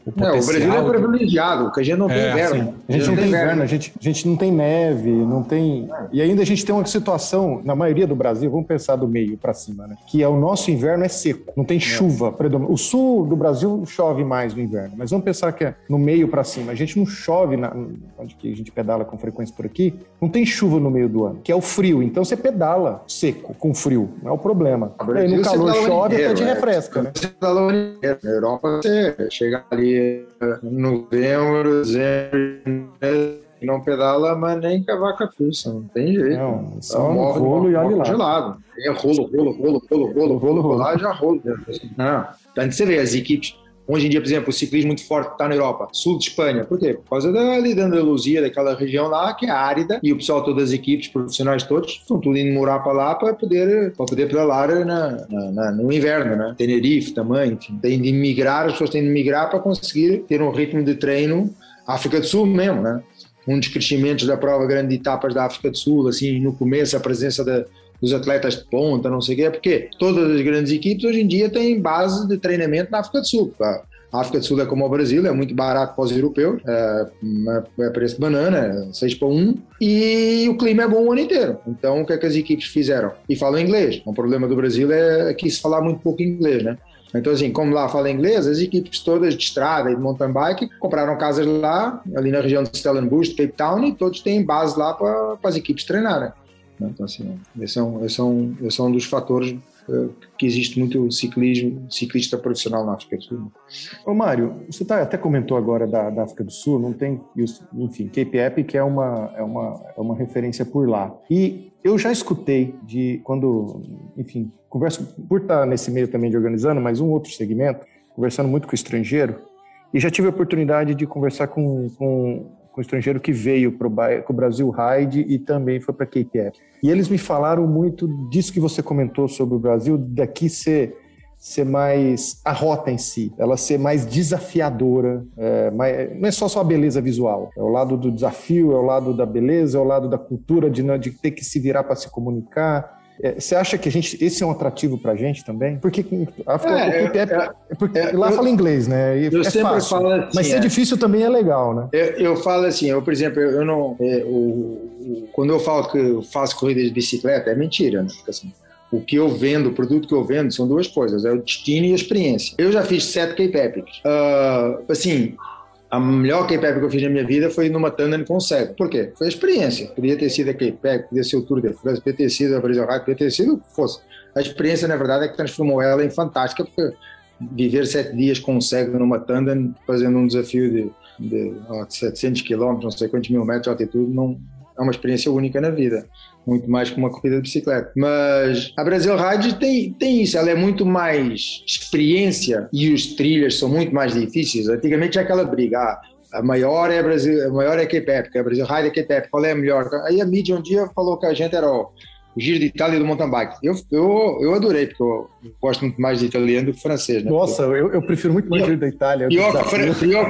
o, não, o Brasil é privilegiado, porque a gente não tem é, inverno. Assim, a gente não tem inverno, a gente, a gente não tem neve, não tem. E ainda a gente tem uma situação, na maioria do Brasil, vamos pensar do meio para cima, né? Que é o nosso inverno é seco, não tem é. chuva. O sul do Brasil chove mais no inverno, mas vamos pensar que é no meio para cima. A gente não chove, na, onde que a gente pedala com frequência por aqui, não tem chuva no meio do ano, que é o frio. Então você pedala seco, com frio, não é o problema. Aí no calor chove até de é. refresca, né? Você pedala Na Europa você chega ali novembro, dezembro, não pedala, mas nem cavaca pulsa, não tem jeito. Não, só um rolo e olha lá. Gelado. É rolo, rolo, rolo, rolo, rolo, rolo, rolar, já rolo. Não, então você vê as equipes Hoje em dia, por exemplo, o ciclismo muito forte está na Europa, sul de Espanha. Por quê? Por causa da, ali da Andaluzia, daquela região lá que é árida e o pessoal, todas as equipes, profissionais todos, estão tudo indo morar para lá para poder, para poder pedalar na, na, na, no inverno, né? Tenerife também, enfim. Tem de migrar, as pessoas têm de migrar para conseguir ter um ritmo de treino África do Sul mesmo, né? um dos crescimentos da prova grande de etapas da África do Sul, assim, no começo, a presença da, dos atletas de ponta, não sei o quê, porque todas as grandes equipes hoje em dia têm base de treinamento na África do Sul. A África do Sul é como o Brasil, é muito barato para os europeus, é, é preço de banana, 6 para 1, e o clima é bom o ano inteiro. Então, o que é que as equipes fizeram? E falam inglês. O problema do Brasil é que se falar muito pouco inglês, né? Então, assim, como lá fala inglês, as equipes todas de estrada e de mountain bike compraram casas lá, ali na região de Stellenbosch, Cape Town, e todos têm base lá para as equipes treinarem. Então, assim, esse é um, esse é um, esse é um dos fatores eh, que existe muito ciclismo, ciclista profissional na África do Sul. Ô Mário, você tá, até comentou agora da, da, África do Sul, não tem, enfim, Cape Epic é uma, é, uma, é uma referência por lá. E eu já escutei de quando, enfim, converso por estar nesse meio também de organizando, mas um outro segmento, conversando muito com o estrangeiro, e já tive a oportunidade de conversar com, com um estrangeiro que veio para o Brasil Ride e também foi para Cape Epic. E eles me falaram muito disso que você comentou sobre o Brasil, daqui ser ser mais a rota em si, ela ser mais desafiadora, é, mais, não é só só a beleza visual, é o lado do desafio, é o lado da beleza, é o lado da cultura de, de ter que se virar para se comunicar. É, você acha que a gente, esse é um atrativo para a gente também? Porque, a, é, é, é, porque é, lá eu, fala inglês, né? E eu sempre fácil, falo assim, mas ser difícil também é legal, né? Eu, eu falo assim, eu por exemplo, eu não, o, quando eu falo que eu faço corrida de bicicleta é mentira, né? Porque, assim, o que eu vendo, o produto que eu vendo, são duas coisas: é o destino e a experiência. Eu já fiz sete Cape Epics. Uh, assim, a melhor Epic que eu fiz na minha vida foi numa Tandem com cego. Por quê? Foi a experiência. Podia ter sido a Epic, podia ser o Tour de France, podia ter sido a Brasil Ride, podia ter sido o que fosse. A experiência, na verdade, é que transformou ela em fantástica, porque viver sete dias com cego numa Tandem, fazendo um desafio de, de, de 700 km, não sei quantos mil metros de altitude, não, é uma experiência única na vida muito mais que uma corrida de bicicleta. Mas a Brasil Ride tem, tem isso, ela é muito mais experiência e os trilhas são muito mais difíceis. Antigamente é aquela briga, ah, a maior é a Brasil, a maior é a Cape Epic, a Brasil Ride é a Cape Epic, qual é a melhor? Aí a mídia um dia falou que a gente era o o Giro de Itália do mountain bike. Eu, eu, eu adorei, porque eu gosto muito mais de italiano do que francês. Né? Nossa, eu, eu prefiro muito mais o Giro da Itália. Pior que, pior,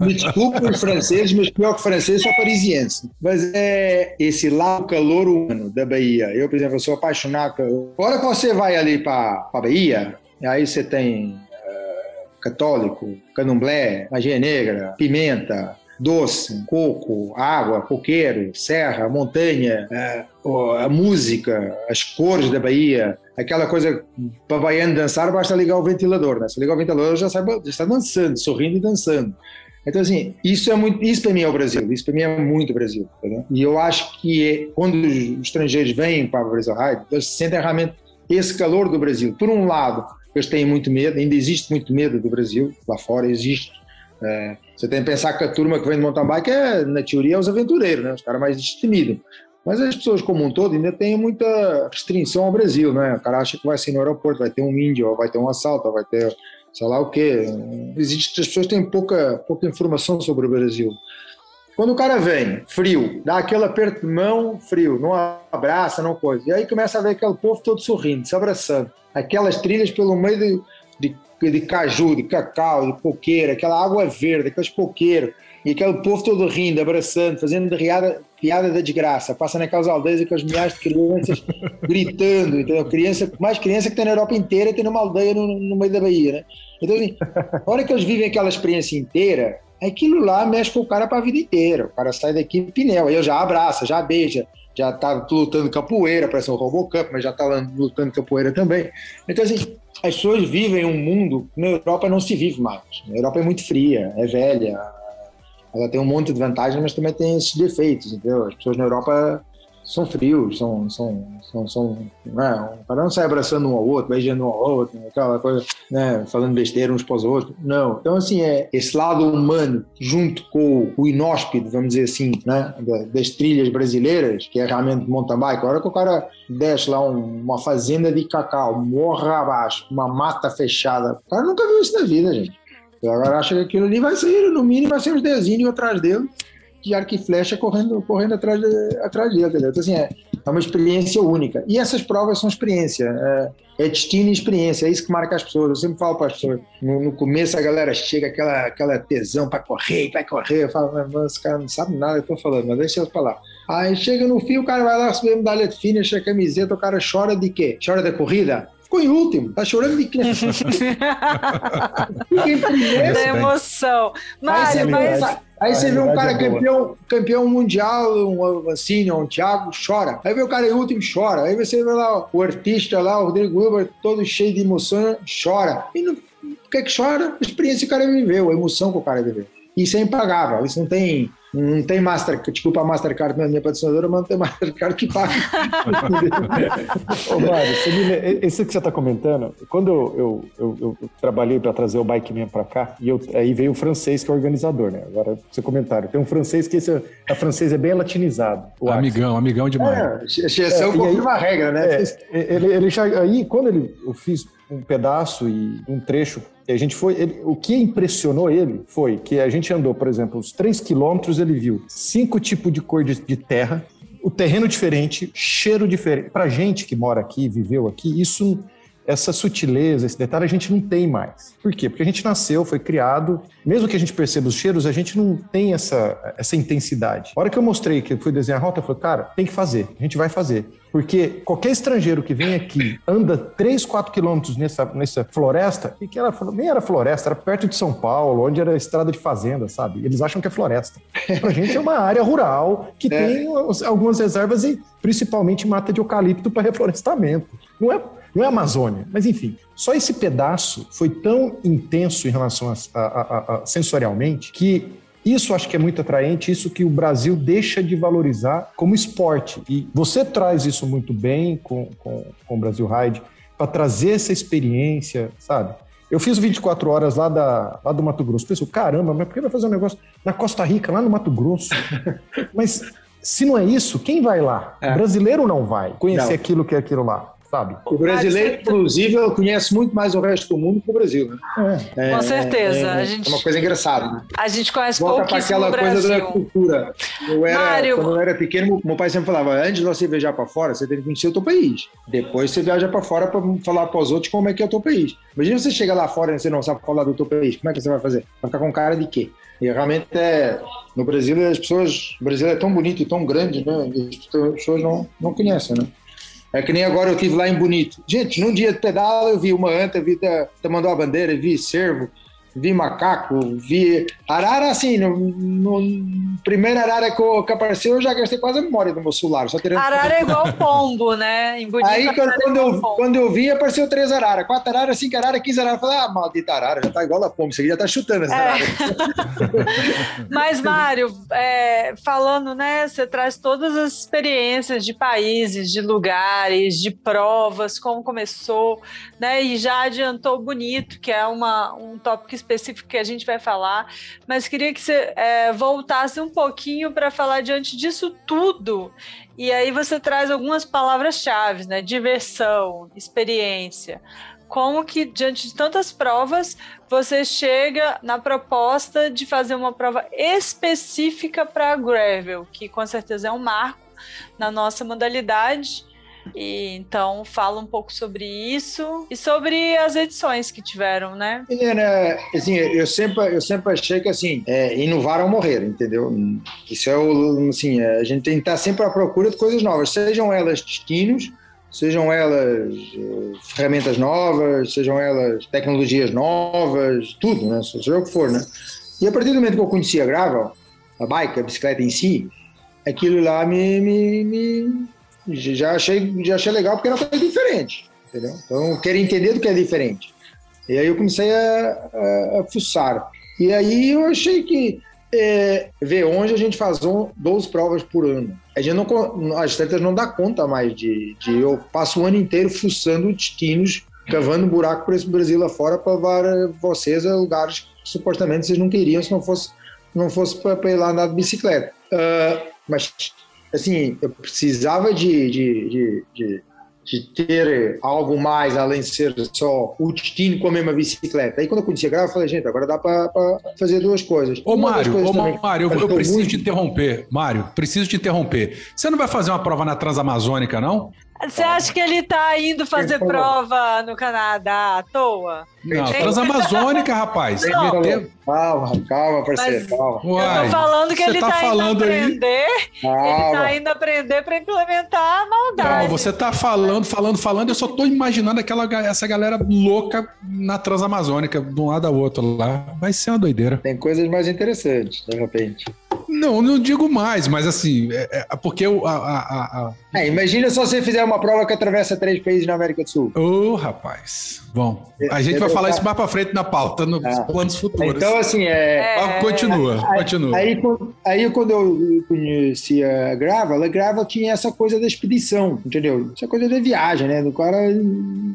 me desculpe os franceses, mas pior que francês sou parisiense. Mas é esse lá o calor humano da Bahia. Eu, por exemplo, sou apaixonado. Agora que você vai ali para a Bahia, aí você tem uh, católico, candomblé, magia negra, pimenta, doce, coco, água, coqueiro, serra, montanha, é, a música, as cores da Bahia, aquela coisa para baiano dançar basta ligar o ventilador, né? Se ligar o ventilador já, sabe, já está dançando, sorrindo e dançando. Então assim, isso é muito, isso para mim é o Brasil, isso para mim é muito Brasil. E eu acho que é, quando os estrangeiros vêm para o Brasil Ride, eles sentem realmente esse calor do Brasil. Por um lado, eles têm muito medo, ainda existe muito medo do Brasil lá fora, existe é, você tem que pensar que a turma que vem de mountain bike é, na teoria, os aventureiros, né? os caras mais destemidos. Mas as pessoas como um todo ainda têm muita restrição ao Brasil, né? O cara acha que vai ser no aeroporto, vai ter um índio, ou vai ter um assalto, ou vai ter sei lá o quê. Existe, as pessoas têm pouca, pouca informação sobre o Brasil. Quando o cara vem, frio, dá aquele aperto de mão, frio, não abraça, não coisa. E aí começa a ver aquele povo todo sorrindo, se abraçando. Aquelas trilhas pelo meio de, de caju, de cacau, de coqueiro, aquela água verde, aqueles coqueiros, e aquele povo todo rindo, abraçando, fazendo riada, piada da desgraça. Passa naquelas aldeias aqueles milhares de crianças gritando, entendeu? Criança, mais criança que tem na Europa inteira tem numa aldeia no, no meio da Bahia, né? Então, assim, na hora que eles vivem aquela experiência inteira, aquilo lá mexe com o cara para a vida inteira. O cara sai daqui pinel, aí eu já abraça, já beija, já tá lutando capoeira, parece um Robocop, mas já tá lutando capoeira também. Então, assim, as pessoas vivem um mundo que na Europa não se vive mais. A Europa é muito fria, é velha, ela tem um monte de vantagens, mas também tem esses defeitos, entendeu? As pessoas na Europa são frios, são, são, são, são né? cara não sai abraçando um ao outro, beijando um ao outro, aquela coisa, né? falando besteira uns para os outros. Não. Então, assim, é esse lado humano, junto com o inóspito, vamos dizer assim, né? das trilhas brasileiras, que é realmente mountain bike. A hora que o cara desce lá um, uma fazenda de cacau, morra abaixo, uma mata fechada, o cara nunca viu isso na vida, gente. Agora acha que aquilo ali vai sair, no mínimo, vai ser uns desenhos atrás dele de arco e flecha correndo, correndo atrás, de, atrás dele, entendeu? Então, assim, é, É uma experiência única. E essas provas são experiência. É, é destino e experiência. É isso que marca as pessoas. Eu sempre falo para as pessoas. No, no, começo a galera chega aquela, aquela tesão para correr, vai correr. Eu falo, mas esse cara não sabe nada que eu estou falando, mas deixa eu falar. Aí chega no fim, o cara vai lá subir medalha de finish, a camiseta, o cara chora de quê? Chora da corrida? Ficou em último, tá chorando de quê? Fica em primeiro. Da emoção. Mário, mas... Vê, aí você vê um cara é campeão, campeão mundial, um Vancini, um Thiago, chora. Aí vê o cara em último, chora. Aí você vê lá o artista lá, o Rodrigo Wilber, todo cheio de emoção, chora. E não, por que que chora? A experiência que o cara viveu, a emoção que o cara viveu. Isso é impagável, isso não tem não tem Master, desculpa a Mastercard, minha patrocinadora, mas não tem Mastercard que paga. Ô, Mário, esse que você está comentando, quando eu, eu, eu, eu trabalhei para trazer o Bike Man para cá, e eu, aí veio o francês que é o organizador, né? Agora, seu comentário. Tem um francês que esse, a francês é bem latinizado. amigão, Axel. amigão demais. É, exceção é, confirma a regra, né? É, ele, ele já, aí, quando ele, eu fiz um pedaço e um trecho e a gente foi. Ele, o que impressionou ele foi que a gente andou, por exemplo, uns 3 quilômetros, ele viu cinco tipos de cor de, de terra, o terreno diferente, cheiro diferente. Para gente que mora aqui, viveu aqui, isso essa sutileza, esse detalhe a gente não tem mais. Por quê? Porque a gente nasceu, foi criado, mesmo que a gente perceba os cheiros, a gente não tem essa, essa intensidade. A hora que eu mostrei que eu fui desenhar a rota, eu falei, cara, tem que fazer, a gente vai fazer. Porque qualquer estrangeiro que vem aqui, anda 3, 4 quilômetros nessa, nessa floresta, e que era, nem era floresta, era perto de São Paulo, onde era estrada de fazenda, sabe? Eles acham que é floresta. Pra gente é uma área rural que é. tem algumas reservas e principalmente mata de eucalipto para reflorestamento. Não é não é Amazônia, mas enfim, só esse pedaço foi tão intenso em relação a, a, a, a sensorialmente que isso acho que é muito atraente, isso que o Brasil deixa de valorizar como esporte. E você traz isso muito bem com, com, com o Brasil Ride, para trazer essa experiência, sabe? Eu fiz 24 horas lá, da, lá do Mato Grosso. Pensou, caramba, mas por que vai fazer um negócio na Costa Rica, lá no Mato Grosso? mas se não é isso, quem vai lá? É. O brasileiro não vai conhecer não. aquilo que é aquilo lá sabe? O brasileiro, inclusive, conhece muito mais o resto do mundo que o Brasil, né? É. Com certeza. É, a gente, é uma coisa engraçada. Né? A gente conhece Volta para aquela coisa da cultura. Eu era, Mário... Quando eu era pequeno, meu pai sempre falava, antes de você viajar para fora, você tem que conhecer o teu país. Depois você viaja para fora para falar para os outros como é que é o teu país. Imagina você chega lá fora e você não sabe falar do teu país. Como é que você vai fazer? Vai ficar com cara de quê? E realmente é. No Brasil, as pessoas. O Brasil é tão bonito e tão grande, né? As pessoas não, não conhecem, né? É que nem agora eu tive lá em Bonito. Gente, num dia de pedal eu vi uma anta, vi mandou a bandeira, vi cervo, vi macaco, vi arara, assim, no, no primeiro arara que, eu, que apareceu, eu já gastei quase a memória do meu celular. Só arara é igual pombo, né? Em Aí quando, quando, eu, quando eu vi, apareceu três arara, quatro arara, cinco arara, quinze arara. Eu falei, ah, maldita arara, já tá igual a pombo, você já tá chutando essa é. arara. Mas, Mário, é, falando, né, você traz todas as experiências de países, de lugares, de provas, como começou, né, e já adiantou bonito, que é uma, um tópico específico que a gente vai falar, mas queria que você é, voltasse um pouquinho para falar diante disso tudo. E aí você traz algumas palavras-chave, né? Diversão, experiência. Como que, diante de tantas provas, você chega na proposta de fazer uma prova específica para a Gravel, que com certeza é um marco na nossa modalidade e então fala um pouco sobre isso e sobre as edições que tiveram, né? Helena, assim, eu sempre, eu sempre achei que assim, é, inovar ou morrer, entendeu? Isso é o, assim, a gente tem que estar sempre à procura de coisas novas, sejam elas destinos, sejam elas uh, ferramentas novas, sejam elas tecnologias novas, tudo, né? Seja o que for, né? E a partir do momento que eu conheci a gravel, a bike, a bicicleta em si, aquilo lá me, me, me já achei, já achei legal porque era coisa diferente, entendeu? Então, eu queria entender do que é diferente. E aí eu comecei a, a, a fuçar. E aí eu achei que é, ver onde a gente faz um, 12 provas por ano. A gente não, as atletas não dá conta mais de, de eu passo o ano inteiro fuçando destinos, cavando buraco por esse Brasil lá fora para vocês a lugares que supostamente vocês não queriam se não fosse não fosse para ir lá andar de bicicleta. Uh, mas assim, eu precisava de, de, de, de de ter algo mais além de ser só o destino com a mesma bicicleta. Aí quando eu conheci a grava, eu falei, gente, agora dá para fazer duas coisas. Ô, Mário, ô, também, Mário, eu, eu preciso muito... te interromper. Mário, preciso te interromper. Você não vai fazer uma prova na Transamazônica, não? Você acha que ele tá indo fazer prova no Canadá à toa? Não, Transamazônica, rapaz. Não. Calma, calma, parceiro, Mas calma. Uai, eu tô falando que ele tá, tá indo aprender. Aí? Ele tá indo aprender para implementar a maldade. Não, você tá falando, falando, falando. Eu só tô imaginando aquela, essa galera louca na Transamazônica, de um lado ao outro lá. Vai ser uma doideira. Tem coisas mais interessantes, de repente. Não, não digo mais, mas assim, é, é porque o. A, a, a... É, imagina se você fizer uma prova que atravessa três países na América do Sul. Ô, oh, rapaz. Bom, a gente vai falar isso mais para frente na pauta, nos ah. planos futuros. Então, assim, é. é... Continua, aí, continua. Aí, aí, quando eu conheci a Grava, a Grava tinha essa coisa da expedição, entendeu? Essa coisa da viagem, né? Do cara.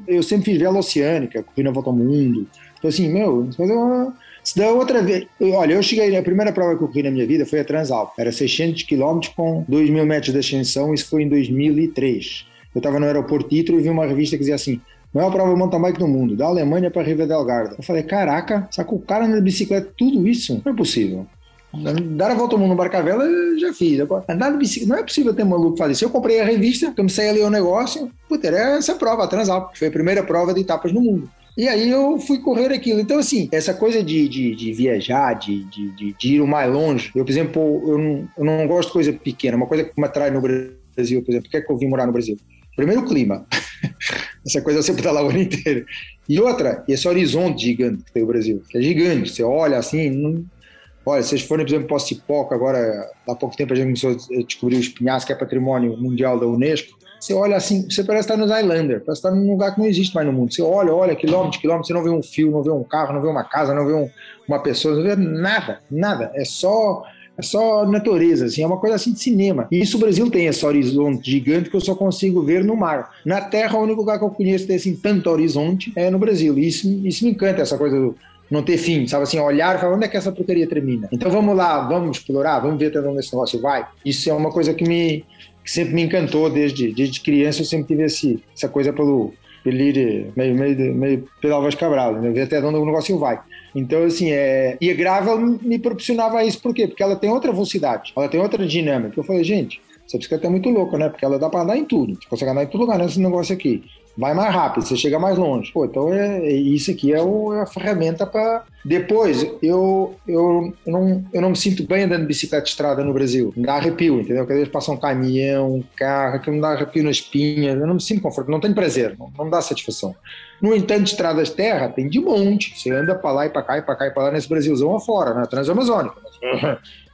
Eu sempre fiz vela oceânica, corri na volta ao mundo. Então, assim, meu, fazer uma se da outra vez, olha, eu cheguei, a primeira prova que eu corri na minha vida foi a Transalp. Era 600 quilômetros com 2 mil metros de ascensão, isso foi em 2003. Eu estava no aeroporto Titro e vi uma revista que dizia assim: maior prova mountain bike do mundo, da Alemanha para Riva del. Eu falei, caraca, sacou o cara na bicicleta, tudo isso? Não é possível. Dar a volta ao mundo no Barcavela, já fiz. Andar de bicicleta, não é possível ter maluco fazer isso. Eu comprei a revista, comecei a ler o negócio, puta, era essa prova, a Transalp, que foi a primeira prova de etapas no mundo. E aí eu fui correr aquilo. Então, assim, essa coisa de, de, de viajar, de, de, de, ir o mais longe, eu, por exemplo, eu não, eu não gosto de coisa pequena. Uma coisa que me atrai no Brasil, por exemplo, por que, é que eu vim morar no Brasil? Primeiro, o clima. essa coisa você tá lá o ano inteiro. E outra, esse horizonte gigante que tem o Brasil, que é gigante. Você olha assim, não... Olha, vocês forem, por exemplo, para o Cipoca, agora, há pouco tempo a gente começou a descobrir os pinhais, que é patrimônio mundial da Unesco. Você olha assim, você parece estar nos Highlander, parece estar num lugar que não existe mais no mundo. Você olha, olha, quilômetro, quilômetro, você não vê um fio, não vê um carro, não vê uma casa, não vê um, uma pessoa, não vê nada, nada. É só é só natureza, assim, é uma coisa assim de cinema. E isso o Brasil tem esse horizonte gigante que eu só consigo ver no mar. Na Terra, o único lugar que eu conheço tem assim tanto horizonte é no Brasil. E isso, isso me encanta, essa coisa do não ter fim, sabe assim, olhar e falar onde é que essa porcaria termina. Então vamos lá, vamos explorar, vamos ver até onde esse negócio vai. Isso é uma coisa que me, que sempre me encantou desde, desde criança. Eu sempre tive esse, essa coisa pelo, pelo meio, meio, meio pela voz Cabral, né? até onde o negócio vai. Então, assim, é... e a Gravel me proporcionava isso, por quê? Porque ela tem outra velocidade, ela tem outra dinâmica. Eu falei, gente, essa bicicleta é muito louca, né? Porque ela dá para andar em tudo. Você consegue andar em todo lugar nesse negócio aqui vai mais rápido, você chega mais longe. Pô, então é, é isso aqui é, o, é a ferramenta para. Depois, eu, eu, eu, não, eu não me sinto bem andando de bicicleta de estrada no Brasil. Me dá arrepio, entendeu? Cada vez passa um caminhão, um carro, que me dá arrepio na espinha. Eu não me sinto confortável, não tenho prazer, não, não dá satisfação. No entanto, estradas de terra tem de monte. Você anda para lá e para cá e para cá e para lá nesse Brasilzão afora, na Transamazônica.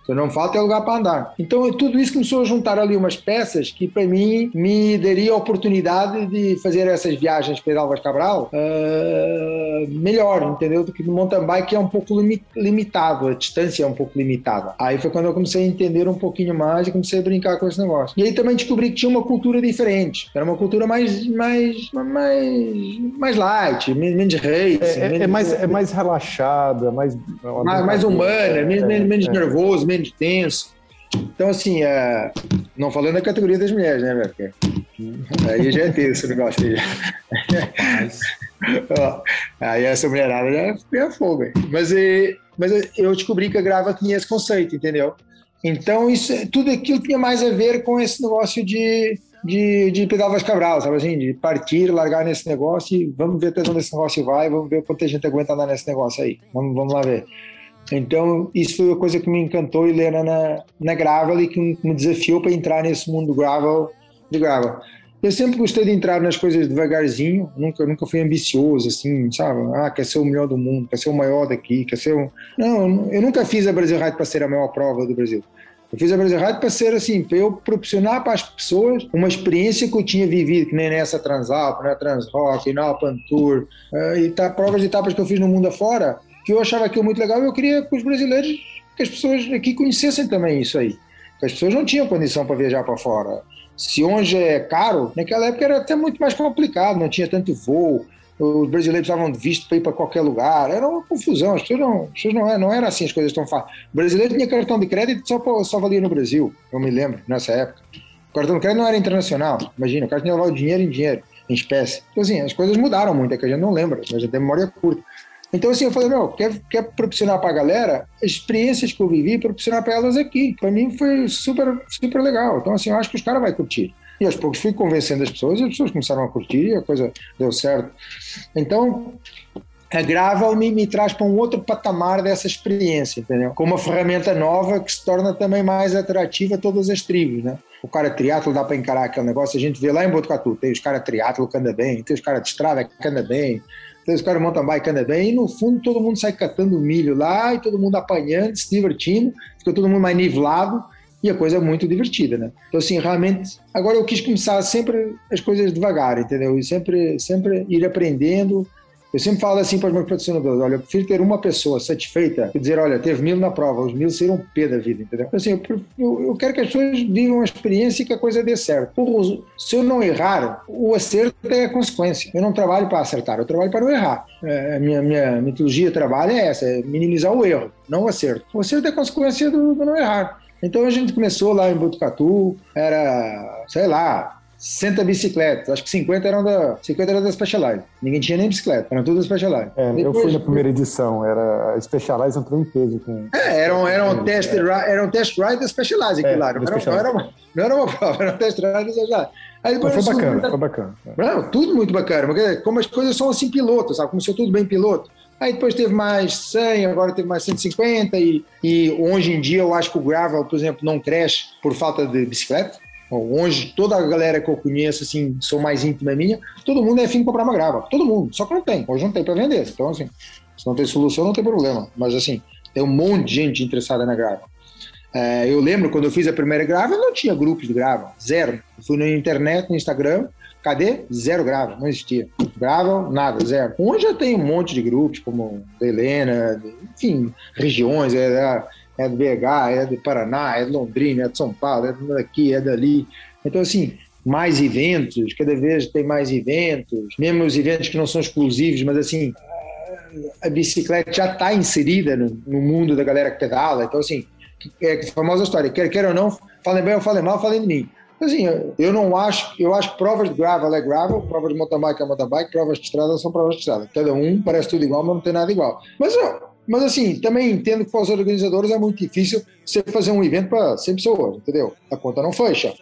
Você não falta é lugar para andar. Então, é tudo isso começou a juntar ali umas peças que, para mim, me daria a oportunidade de fazer essas viagens para Alvas Cabral uh, melhor, entendeu? Do que no mountain bike é um pouco limitado, a distância é um pouco limitada. Aí foi quando eu comecei a entender um pouquinho mais e comecei a brincar com esse negócio. E aí também descobri que tinha uma cultura diferente. Era uma cultura mais, mais, mais, mais light, menos race. É, é, menos, é, mais, é mais relaxada, mais... Mais, mais humana, menos, é, menos é. nervoso, menos menos tenso. Então, assim, é... não falando da categoria das mulheres, né, velho? Porque... Aí já é tenso o negócio. Aí, aí essa mulherada já é fogo. Mas, mas eu descobri que a Grava tinha esse conceito, entendeu? Então, isso, tudo aquilo tinha mais a ver com esse negócio de, de, de pedal Cabral, sabe assim? De partir, largar nesse negócio e vamos ver até onde esse negócio vai, vamos ver quanto a gente aguenta andar nesse negócio aí. Vamos, vamos lá ver. Então, isso foi a coisa que me encantou e ler na, na Gravel e que me desafiou para entrar nesse mundo gravel, de Gravel. Eu sempre gostei de entrar nas coisas devagarzinho, nunca, nunca fui ambicioso, assim, sabe? Ah, quer ser o melhor do mundo, quer ser o maior daqui, quer ser um... Não, eu nunca fiz a Brasil Ride para ser a maior prova do Brasil. Eu fiz a Brasil Ride para ser assim, para eu proporcionar para as pessoas uma experiência que eu tinha vivido, que nem nessa Transalp, na Transrock, na Alpantour, uh, e tá, provas de etapas que eu fiz no mundo afora, que eu achava aquilo muito legal e eu queria que os brasileiros, que as pessoas aqui conhecessem também isso aí. As pessoas não tinham condição para viajar para fora. Se hoje é caro, naquela época era até muito mais complicado, não tinha tanto voo, os brasileiros precisavam de visto para ir para qualquer lugar, era uma confusão, as pessoas não, as pessoas não, é, não era assim as coisas tão fáceis. O brasileiro tinha cartão de crédito só, só valia no Brasil, eu me lembro, nessa época cartão de crédito não era internacional. Imagina, o cara tinha levado dinheiro em dinheiro, em espécie. Então, assim, as coisas mudaram muito, é que a gente não lembra, a gente tem memória curta. Então, assim, eu falei, meu, quer, quer proporcionar para a galera experiências que eu vivi, proporcionar para elas aqui. Para mim foi super, super legal. Então, assim, eu acho que os caras vão curtir. E aos poucos fui convencendo as pessoas e as pessoas começaram a curtir e a coisa deu certo. Então, a Gravel me, me traz para um outro patamar dessa experiência, entendeu? Com uma ferramenta nova que se torna também mais atrativa a todas as tribos, né? O cara triatlo dá para encarar aquele negócio, a gente vê lá em Botucatu, tem os caras triatlo que anda bem, tem os caras de estrada que anda bem, tem os caras mountain bike que anda bem, e no fundo todo mundo sai catando milho lá, e todo mundo apanhando, se divertindo, fica todo mundo mais nivelado, e a coisa é muito divertida, né? Então, assim, realmente, agora eu quis começar sempre as coisas devagar, entendeu? E sempre, sempre ir aprendendo, eu sempre falo assim para os meus patrocinadores: olha, eu prefiro ter uma pessoa satisfeita e dizer, olha, teve mil na prova, os mil serão P da vida, entendeu? Assim, eu, eu, eu, quero que as pessoas vivam a experiência e que a coisa dê certo. se eu não errar, o acerto é a consequência. Eu não trabalho para acertar, eu trabalho para não errar. É, a minha, minha metodologia de trabalho é essa: é minimizar o erro, não o acerto. O acerto é a consequência do, do não errar. Então a gente começou lá em Botucatu, era, sei lá, 60 bicicletas, acho que 50 eram da, 50 eram da Specialized. Ninguém tinha nem bicicleta, eram todas da Specialized. É, Depois, eu fui na primeira edição, era a Specialized entrou em peso com. É, eram, eram, test, é. era um test ride da Specialized aqui é, lá. Não era, não, era uma, não era uma prova, era um test ride da Specialized. Aí depois foi bacana, foi bacana. Não, tudo muito bacana, porque como as coisas são assim piloto, sabe? Começou tudo bem piloto. Aí depois teve mais 100, agora teve mais 150 e, e hoje em dia eu acho que o gravel, por exemplo, não cresce por falta de bicicleta. Hoje, toda a galera que eu conheço, assim, sou mais íntima minha, todo mundo é afim de comprar uma grava. Todo mundo. Só que não tem. Hoje não tem para vender. Então, assim, se não tem solução, não tem problema. Mas, assim, tem um monte de gente interessada na grava. É, eu lembro quando eu fiz a primeira grava, não tinha grupos de grava. Zero. Eu fui na internet, no Instagram. Cadê? Zero grava. Não existia. Grava, nada, zero. Hoje já tem um monte de grupos, como da Helena, enfim, regiões. É, é do BH, é do Paraná, é de Londrina, é de São Paulo, é daqui, é dali. Então, assim, mais eventos, cada vez tem mais eventos, mesmo os eventos que não são exclusivos, mas assim, a bicicleta já está inserida no, no, mundo da galera que pedala. Então, assim, é a famosa história, quer quer ou não, falem bem ou falem mal, falem de mim. Assim, eu não acho, eu acho que provas de gravel é gravel, provas de mountain bike é mountain bike, provas de estrada são provas de estrada. Cada um parece tudo igual, mas não tem nada igual. Mas mas assim, também entendo que para os organizadores é muito difícil você fazer um evento para 100 pessoas, entendeu? A conta não fecha.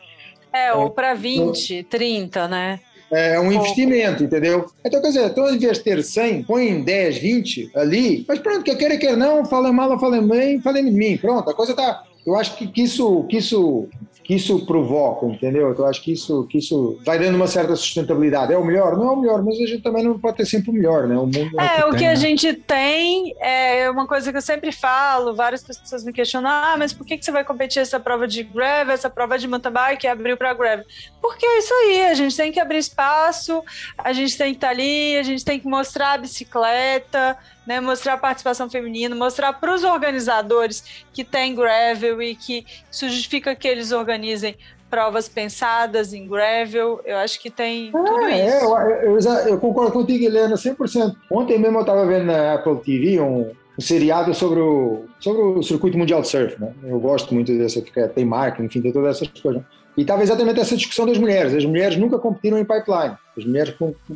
É, ou para 20, não... 30, né? É um investimento, entendeu? Então, quer dizer, então, ter 100, põe 10, 20 ali, mas pronto, quer queira, quer não, falem mal, falem bem, falem de mim, pronto, a coisa tá... Eu acho que, que isso, que isso que isso provoca, entendeu? Então, eu acho que isso, que isso vai dando uma certa sustentabilidade. É o melhor? Não é o melhor, mas a gente também não pode ter sempre o melhor, né? O mundo é, é o que, tem, a né? gente tem é uma coisa que eu sempre falo, várias pessoas me questionam, ah, mas por que, que você vai competir essa prova de greve, essa prova de mountain bike, abriu para greve? Porque é isso aí, a gente tem que abrir espaço, a gente tem que estar tá ali, a gente tem que mostrar a bicicleta, né, mostrar a participação feminina, mostrar para os organizadores que tem gravel e que isso justifica que eles organizem provas pensadas em gravel. Eu acho que tem ah, tudo é, isso. Eu, eu, eu, concordo contigo, Helena, 100%. Ontem mesmo eu estava vendo na Apple TV um, um seriado sobre o, sobre o circuito mundial de surf. Né? Eu gosto muito dessa, tem marca, enfim, tem todas essas coisas. E estava exatamente essa discussão das mulheres. As mulheres nunca competiram em pipeline, as mulheres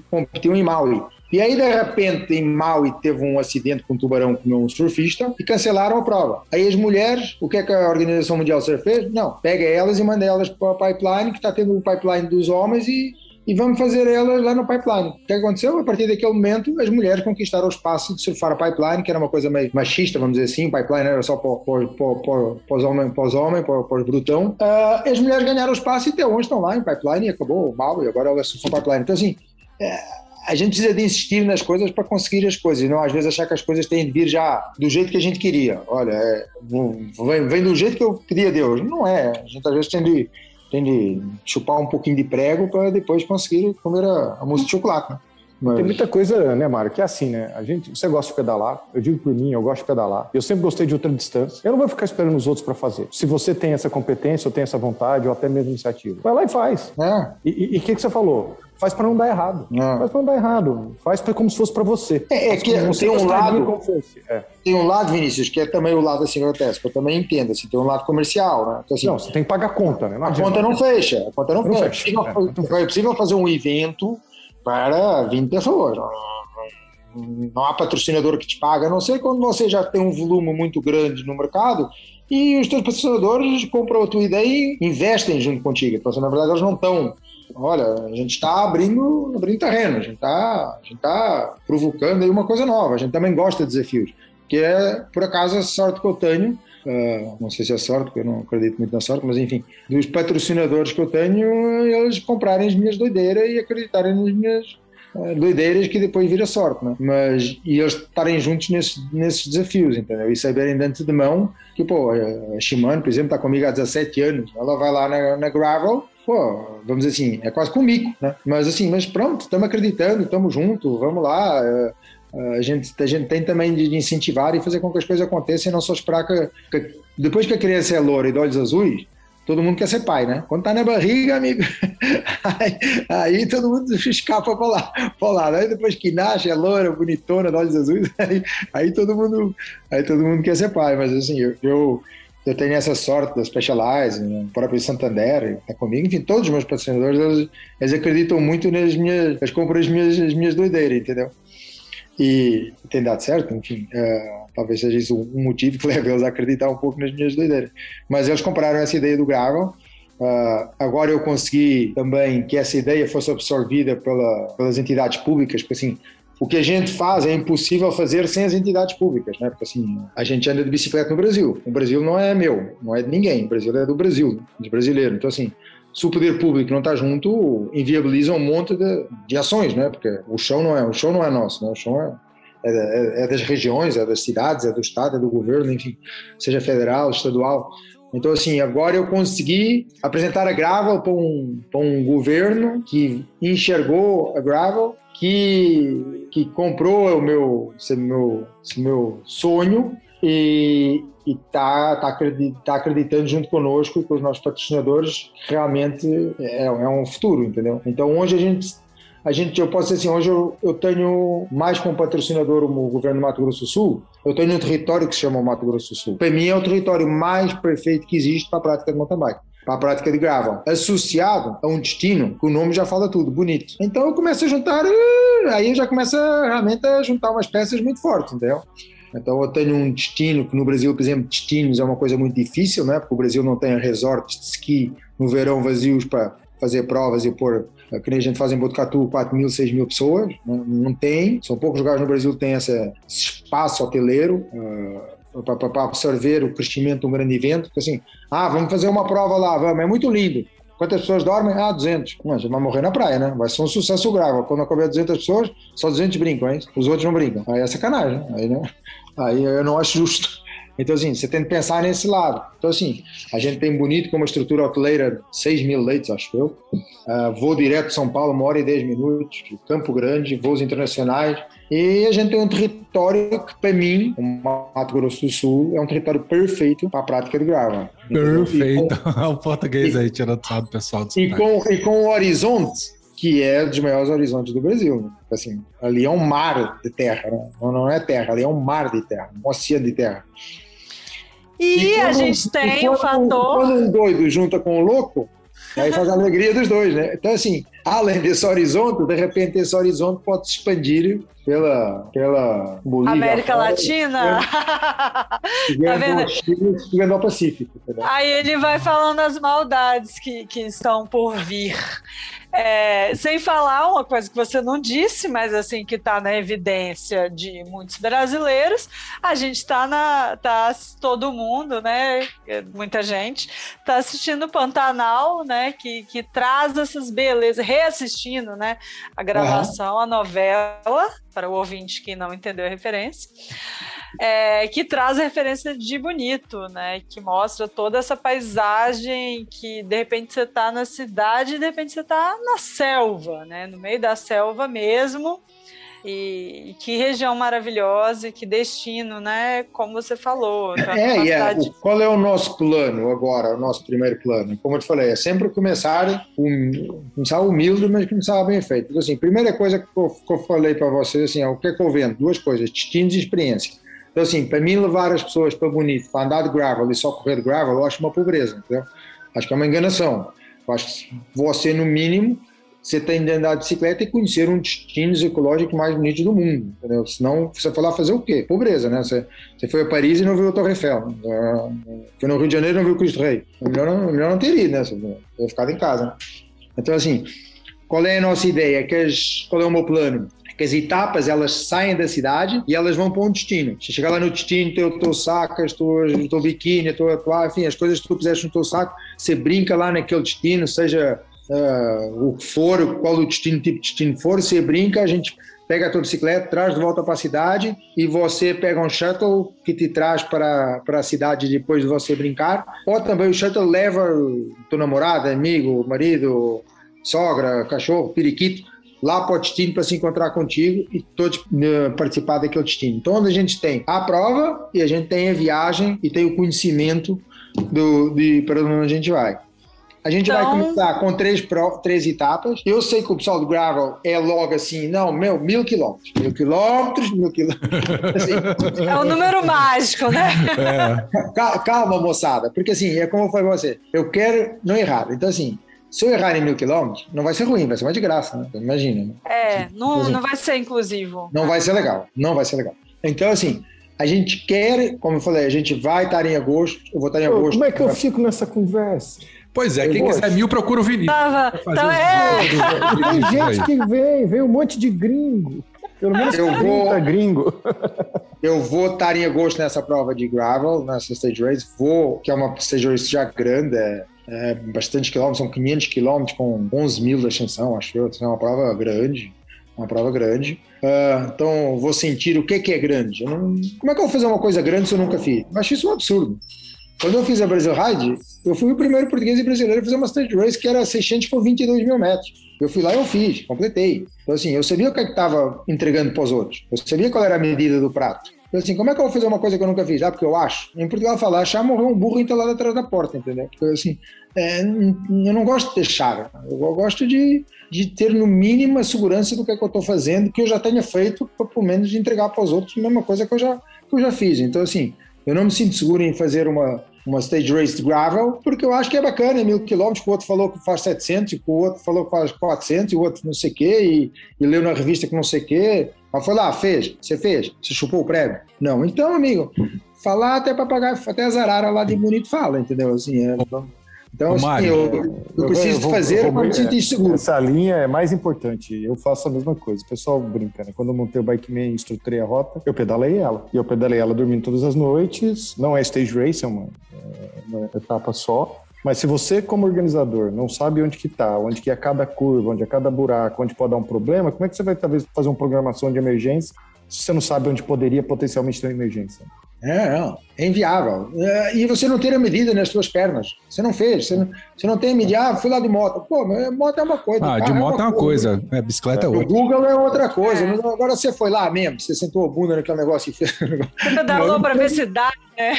competiam em Maui. E aí, de repente, em Maui teve um acidente com um tubarão com um surfista e cancelaram a prova. Aí as mulheres, o que é que a Organização Mundial Surf fez? Não, pega elas e manda elas para o pipeline, que está tendo o pipeline dos homens e, e vamos fazer elas lá no pipeline. O que aconteceu? A partir daquele momento, as mulheres conquistaram o espaço de surfar a pipeline, que era uma coisa meio machista, vamos dizer assim. O pipeline era só para, os homens, para os homens, para, os brutão. Uh, as mulheres ganharam o espaço e até hoje estão lá em pipeline e acabou mal, e agora elas surfam pipeline. Então, assim, é, a gente precisa de insistir nas coisas para conseguir as coisas, não às vezes achar que as coisas têm de vir já do jeito que a gente queria. Olha, é, vem, vem, do jeito que eu pedi a Deus. Não é. A gente às vezes tem de, tem de chupar um pouquinho de prego para depois conseguir comer a, a mousse de chocolate. Né? Mas... Tem muita coisa, né, Mário, que é assim, né? A gente, você gosta de pedalar, eu digo por mim, eu gosto de pedalar. Eu sempre gostei de outra distância. Eu não vou ficar esperando os outros para fazer. Se você tem essa competência, ou tem essa vontade, ou até mesmo iniciativa, vai lá e faz. É. E o que, que você falou? Faz para não dar errado. É. Faz para não dar errado. Faz pra, como se fosse para você. É, é que tem um lado. É. Tem um lado, Vinícius, que é também o lado assim grotesco. Eu também entendo. Assim, tem um lado comercial, né? Então, assim, não, você tem que pagar a conta, né? Não a conta não fecha. A conta não, não fecha. fecha. É, possível, é possível fazer um evento para 20 pessoas. Não há patrocinador que te paga, a não ser quando você já tem um volume muito grande no mercado e os teus patrocinadores compram a tua ideia e investem junto contigo. Então, na verdade, eles não estão. Olha, a gente está abrindo, abrindo terreno, a gente está tá provocando aí uma coisa nova. A gente também gosta de desafios, que é, por acaso, a sorte que eu tenho Uh, não sei se é sorte, porque eu não acredito muito na sorte, mas enfim, dos patrocinadores que eu tenho, eles comprarem as minhas doideiras e acreditarem nas minhas uh, doideiras que depois vira sorte, né? mas e eles estarem juntos nesses, desafios, entendeu? E saberem de antemão que, pô, a Shimano, por exemplo, está comigo há 17 anos, ela vai lá na, na Gravel, pô, vamos dizer assim, é quase comigo, né? Mas assim, mas pronto, estamos acreditando, estamos juntos, vamos lá. Uh, a gente, a gente tem também de incentivar e fazer com que as coisas aconteçam e não só esperar que, que depois que a criança é loura e de olhos azuis, todo mundo quer ser pai, né? Quando tá na barriga, amigo, aí, aí todo mundo escapa para lá, para lá. Aí depois que nasce, é loura, bonitona, de olhos azuis, aí, aí, todo mundo, aí todo mundo quer ser pai. Mas assim, eu, eu, eu tenho essa sorte da Specialized, o próprio Santander está comigo, enfim, todos os meus patrocinadores, eles, eles acreditam muito nas minhas, eles compram as minhas, as minhas doideiras, entendeu? e tem dado certo, enfim, uh, talvez seja isso um motivo que leve eles a acreditar um pouco nas minhas doideiras. Mas eles compraram essa ideia do Gravel, uh, agora eu consegui também que essa ideia fosse absorvida pela, pelas entidades públicas, porque assim, o que a gente faz é impossível fazer sem as entidades públicas, né? Porque assim, a gente anda de bicicleta no Brasil. O Brasil não é meu, não é de ninguém. O Brasil é do Brasil, dos brasileiros. Então assim, se o poder público não está junto, inviabiliza um monte de, de, ações, né? Porque o chão não é, o chão não é nosso, né? O chão é, é, é, das regiões, é das cidades, é do estado, é do governo, enfim, seja federal, estadual. Então, assim, agora eu consegui apresentar a Gravel para um, para um governo que enxergou a Gravel, que, que comprou o meu, esse meu, esse meu sonho e, e tá, tá, tá acreditando junto conosco, com os nossos patrocinadores, realmente é, é um futuro, entendeu? Então hoje a gente a gente, eu posso dizer assim, hoje eu, eu tenho mais como patrocinador o governo do Mato Grosso do Sul, eu tenho um território que se chama Mato Grosso do Sul. Para mim é o território mais perfeito que existe para a prática de mountain bike, para a prática de gravel, associado a um destino que o nome já fala tudo, bonito. Então eu começo a juntar, uh, aí já começo realmente a juntar umas peças muito fortes, entendeu? Então eu tenho um destino que no Brasil, por exemplo, destinos é uma coisa muito difícil, né? Porque o Brasil não tem resorts de ski no verão vazios para fazer provas e pôr, eh, que nem a gente faz em Botucatu, 4 mil, 6 mil pessoas, não, não tem. São poucos lugares no Brasil que tem esse espaço hoteleiro uh, para absorver o crescimento de um grande evento. Porque assim, ah, vamos fazer uma prova lá, vamos, é muito lindo. Quantas pessoas dormem? Ah, 200. Mas vai morrer na praia, né? Vai ser um sucesso grave. Quando acabar 200 pessoas, só 200 brincam, hein? Os outros não brincam. Aí é sacanagem. Aí, né? Aí eu não acho justo. Então, assim, você tem que pensar nesse lado. Então, assim, a gente tem bonito como estrutura hoteleira, 6 mil leitos, acho eu. Uh, voo direto de São Paulo, uma hora e 10 minutos. Campo Grande, voos internacionais. E a gente tem um território que, para mim, o Mato Grosso do Sul, é um território perfeito para a prática de grava. Perfeito. o português aí, tirando do pessoal. Do e, com, e com o horizonte que é dos maiores horizontes do Brasil. Assim, ali é um mar de terra, né? não, não é terra, ali é um mar de terra, um oceano de terra. E, e quando, a gente tem o fator. Quando um doido junta com um louco, aí faz a alegria dos dois, né? Então, assim, além desse horizonte, de repente esse horizonte pode se expandir pela, pela Bolívia. América fora, Latina? Tá vendo? Chegando ao Pacífico. Entendeu? Aí ele vai falando as maldades que, que estão por vir. É, sem falar uma coisa que você não disse, mas assim que está na evidência de muitos brasileiros, a gente está na, tá todo mundo, né? Muita gente está assistindo Pantanal, né? Que, que traz essas belezas, reassistindo, né? A gravação, uhum. a novela para o ouvinte que não entendeu a referência. É, que traz a referência de bonito, né? Que mostra toda essa paisagem que de repente você está na cidade e de repente você está na selva, né? No meio da selva mesmo. E, e, que região maravilhosa, que destino, né? Como você falou. É, e é, o, qual é o nosso plano agora, o nosso primeiro plano? Como eu te falei, é sempre começar, um, começar humilde, mas começar bem feito. Assim, primeira coisa que eu, que eu falei para vocês, assim, é, o que é que eu vendo? Duas coisas, destinos e experiência. Então, assim, para mim levar as pessoas para Bonito, para andar de gravel e só correr de gravel, eu acho uma pobreza, entendeu? Acho que é uma enganação. Eu acho que você, no mínimo, você tem de andar de bicicleta e conhecer um destino ecológico mais bonito do mundo, entendeu? Senão, você foi lá fazer o quê? Pobreza, né? Você, você foi a Paris e não viu a Torre Eiffel. Foi no Rio de Janeiro e não viu o Cristo Rei. Melhor não, melhor não ter ido, né? Você ter ficado em casa. Né? Então, assim, qual é a nossa ideia? Qual é o meu plano? Que as etapas elas saem da cidade e elas vão para um destino. Se chegar lá no destino, teu saco, o teu biquíni, a tua, tua, enfim, as coisas que tu puseste no teu saco, você brinca lá naquele destino, seja uh, o que for, qual o destino, tipo de destino for, você brinca, a gente pega a tua bicicleta, traz de volta para a cidade e você pega um shuttle que te traz para, para a cidade depois de você brincar. Ou também o shuttle leva tua namorada, amigo, marido, sogra, cachorro, periquito lá para o destino para se encontrar contigo e todos uh, participar daquele destino. Então, onde a gente tem a prova e a gente tem a viagem e tem o conhecimento do, de para onde a gente vai. A gente então... vai começar com três, três etapas. Eu sei que o pessoal do Gravel é logo assim, não, meu, mil quilômetros. Mil quilômetros, mil quilômetros. Assim, é o um número mágico, né? É. Calma, moçada, porque assim, é como eu falei pra você, eu quero não errar. Então, assim, se eu errar em mil quilômetros, não vai ser ruim, vai ser mais de graça, né? Imagina. Né? É, não, assim, não vai ser inclusivo. Não vai ser legal, não vai ser legal. Então, assim, a gente quer, como eu falei, a gente vai estar em agosto, eu vou estar em agosto. Como é que eu fico nessa conversa? Pois é, quem quiser mil, procura o Vinícius. Tava, então é. Tem gente que vem, vem um monte de gringo. Pelo menos eu vou, gringo. Eu vou estar em agosto nessa prova de gravel, nessa stage race. Vou, que é uma stage race já grande, é, é bastante quilômetros, são 500 quilômetros com 11 mil de ascensão, acho eu. É uma prova grande, uma prova grande. Uh, então, vou sentir o que, que é grande. Não, como é que eu vou fazer uma coisa grande se eu nunca fiz? Eu acho isso um absurdo. Quando eu fiz a Brasil Ride, eu fui o primeiro português e brasileiro a fazer uma stage race que era 600 por 22 mil metros. Eu fui lá e eu fiz, completei. Então, assim, eu sabia o que é estava entregando para os outros. Eu sabia qual era a medida do prato. Assim, como é que eu vou fazer uma coisa que eu nunca fiz? Ah, porque eu acho. Em Portugal falar, achar morreu um burro entalado atrás da porta, entendeu? Porque, assim, é, eu não gosto de deixar. Eu gosto de, de ter, no mínimo, a segurança do que, é que eu estou fazendo, que eu já tenha feito, para, pelo menos, entregar para os outros a mesma coisa que eu já, que eu já fiz. Então, assim, eu não me sinto seguro em fazer uma, uma stage race de gravel, porque eu acho que é bacana, mil quilômetros, o outro falou que faz 700, o outro falou que faz 400, e o outro não sei o quê, e, e leu na revista que não sei o quê. Mas foi lá, fez, você fez, você chupou o prêmio? Não. Então, amigo, falar até papagaio, até as araras lá de bonito fala, entendeu? Assim, é, então, assim, Mário, eu, eu, preciso vou, fazer para me sentir seguro. Essa linha é mais importante. Eu faço a mesma coisa. O pessoal brinca, né? Quando eu montei o Bike Man e estruturei a rota, eu pedalei ela. E eu pedalei ela dormindo todas as noites. Não é stage race, é uma, é uma etapa só. Mas se você, como organizador, não sabe onde que está, onde que é cada curva, onde é cada buraco, onde pode dar um problema, como é que você vai talvez fazer uma programação de emergência se você não sabe onde poderia potencialmente ter uma emergência? É, não, é inviável. É, e você não ter a medida nas suas pernas. Você não fez. Você não, você não tem a medida. Ah, fui lá de moto. Pô, moto é uma coisa. Ah, de moto é uma, coisa. coisa. É, bicicleta é outra. O Google é outra coisa. É. Agora você foi lá mesmo. Você sentou a bunda naquele negócio e fez. Você pedalou para ver se dá, né?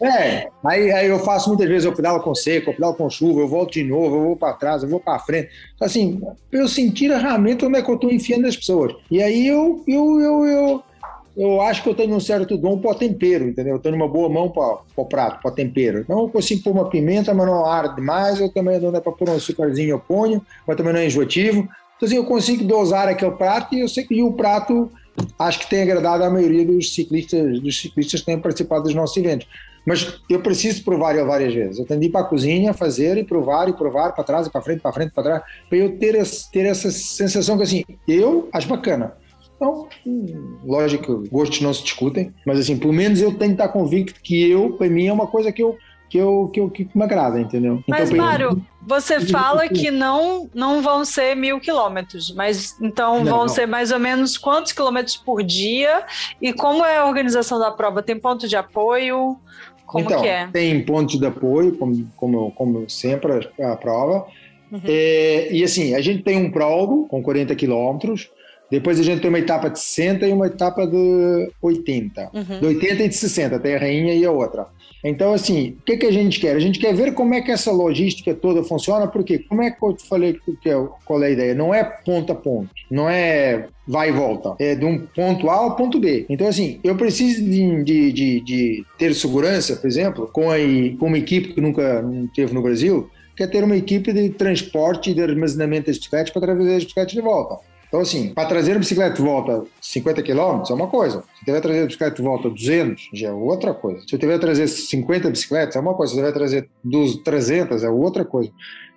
É. Aí, aí eu faço muitas vezes. Eu pedalo com seco, eu pedalo com chuva, eu volto de novo, eu vou para trás, eu vou para frente. Assim, eu sentir realmente onde é que eu estou enfiando as pessoas. E aí eu, eu, eu, eu eu acho que eu tenho um certo dom para tempero, entendeu? Eu tenho uma boa mão para o prato, para tempero. Então eu consigo pôr uma pimenta, mas não arde demais. Eu também dá para pôr um açúcarzinho, eu ponho, mas também não é enjoativo. Então assim, eu consigo dosar aquele prato e eu sei que o prato acho que tem agradado a maioria dos ciclistas, dos ciclistas que têm participado dos nossos eventos. Mas eu preciso provar ele várias vezes. Eu tenho de ir para a cozinha, fazer e provar e provar para trás e para frente, para frente, para trás, para eu ter, esse, ter essa sensação que assim, eu acho bacana então, lógico, gostos não se discutem, mas assim, pelo menos eu tenho que estar convicto que eu, para mim, é uma coisa que eu que eu, que eu que me agrada, entendeu? Mas, então, Mário, Você fala que não, não vão ser mil quilômetros, mas então não, vão não. ser mais ou menos quantos quilômetros por dia? E como é a organização da prova? Tem ponto de apoio? Como então, que é? Tem ponto de apoio, como, como, como sempre a prova. Uhum. É, e assim, a gente tem um prólogo com 40 quilômetros, depois a gente tem uma etapa de 60 e uma etapa de 80. Uhum. De 80 e de 60, tem a rainha e a outra. Então, assim, o que, que a gente quer? A gente quer ver como é que essa logística toda funciona, porque como é que eu te falei que é, qual é a ideia? Não é ponto a ponto, não é vai e volta, é de um ponto A ao ponto B. Então, assim, eu preciso de, de, de, de ter segurança, por exemplo, com, a, com uma equipe que nunca teve no Brasil, que é ter uma equipe de transporte e de armazenamento das bicicletas para trazer as bicicletas de volta. Então, assim, para trazer a bicicleta de volta 50 km é uma coisa. Se tiver trazer a bicicleta de volta 200, já é outra coisa. Se eu tiver trazer 50 bicicletas, é uma coisa. Se tiver trazer 300, é outra coisa.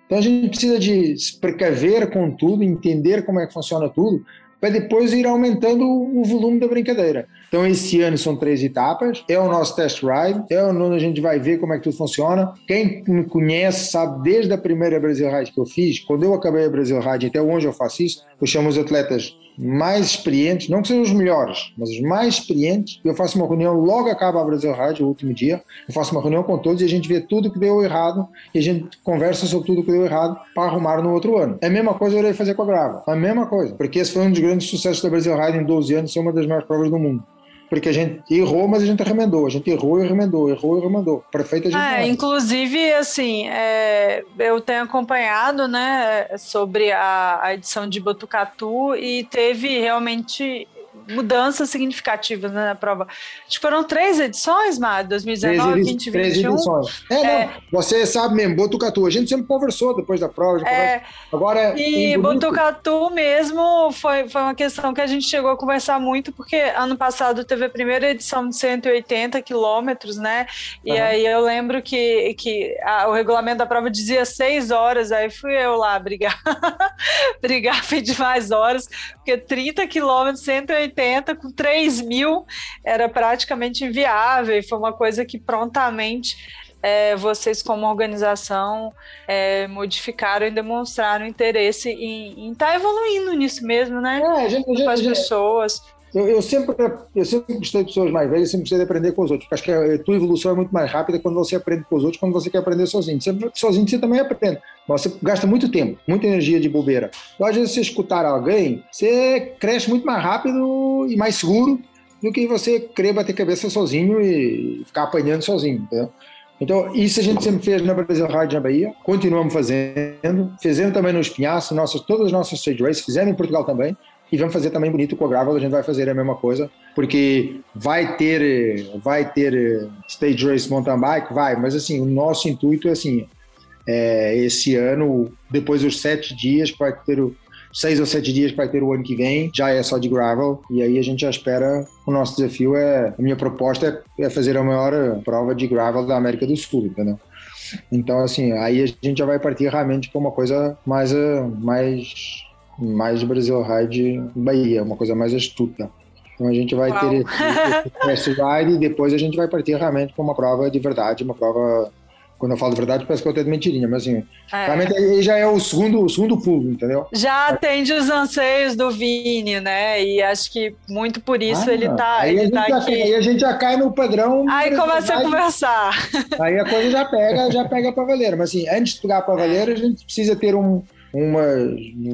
Então, a gente precisa de se precaver com tudo, entender como é que funciona tudo, para depois ir aumentando o volume da brincadeira. Então, esse ano são três etapas, é o nosso test ride, é onde a gente vai ver como é que tudo funciona. Quem me conhece sabe, desde a primeira Brasil Ride que eu fiz, quando eu acabei a Brasil Ride, até hoje eu faço isso, eu chamo os atletas mais experientes, não que sejam os melhores, mas os mais experientes. Eu faço uma reunião, logo acaba a Brasil Rádio, o último dia. Eu faço uma reunião com todos e a gente vê tudo que deu errado e a gente conversa sobre tudo que deu errado para arrumar no outro ano. É a mesma coisa eu irei fazer com a Grava. A mesma coisa. Porque esse foi um dos grandes sucessos da Brasil Rádio em 12 anos, ser uma das maiores provas do mundo porque a gente errou, mas a gente remendou. A gente errou e remendou, errou e remendou. Perfeito a gente é, Inclusive, assim, é, eu tenho acompanhado, né, sobre a, a edição de Botucatu e teve realmente mudanças significativas né, na prova. Acho que foram três edições, Mar, 2019, 2020, três edições. É, é, não, você sabe mesmo, Botucatu, a gente sempre conversou depois da prova. É, agora E Botucatu mesmo foi, foi uma questão que a gente chegou a conversar muito, porque ano passado teve a primeira edição de 180 quilômetros, né? E uhum. aí eu lembro que, que a, o regulamento da prova dizia seis horas, aí fui eu lá brigar, brigar, pedir mais horas, porque 30 quilômetros, 180 80 com 3 mil era praticamente inviável e foi uma coisa que prontamente é, vocês como organização é, modificaram e demonstraram interesse em estar tá evoluindo nisso mesmo, né? É, a gente, com as pessoas. Eu, eu, sempre, eu sempre gostei de pessoas mais velhas, sempre gostei de aprender com os outros. Acho que a, tua evolução é muito mais rápida quando você aprende com os outros, quando você quer aprender sozinho. Sempre, sozinho você também aprende. Mas você gasta muito tempo, muita energia de bobeira. Então, às vezes, você escutar alguém, você cresce muito mais rápido e mais seguro do que você querer bater cabeça sozinho e ficar apanhando sozinho. Entendeu? Então, isso a gente sempre fez na Brasil Rádio na Bahia, continuamos fazendo, fizemos também no Espinhaço, nossas, todas as nossas stage races, fizemos em Portugal também, e vamos fazer também bonito com a Gravel, a gente vai fazer a mesma coisa, porque vai ter, vai ter eh, stage race mountain bike, vai, mas assim, o nosso intuito é assim, é, esse ano, depois dos sete dias, vai ter o seis ou sete dias vai ter o ano que vem, já é só de gravel, e aí a gente já espera, o nosso desafio é, a minha proposta é, é fazer a maior prova de gravel da América do Sul, entendeu? Então, assim, aí a gente já vai partir realmente para uma coisa mais, eh, mais mais Brasil Ride Bahia, uma coisa mais astuta. Então a gente vai Uau. ter esse ride e depois a gente vai partir realmente para uma prova de verdade, uma prova quando eu falo de verdade, parece que eu tenho de mentirinha, mas assim, é. realmente aí já é o segundo, o segundo pulo, entendeu? Já atende os anseios do Vini, né? E acho que muito por isso ah, ele tá, aí ele tá aqui. aí a gente já cai no padrão. Aí começa a conversar. Aí a coisa já pega, já pega para valer. Mas assim, antes de pegar para valer, a gente precisa ter um, umas,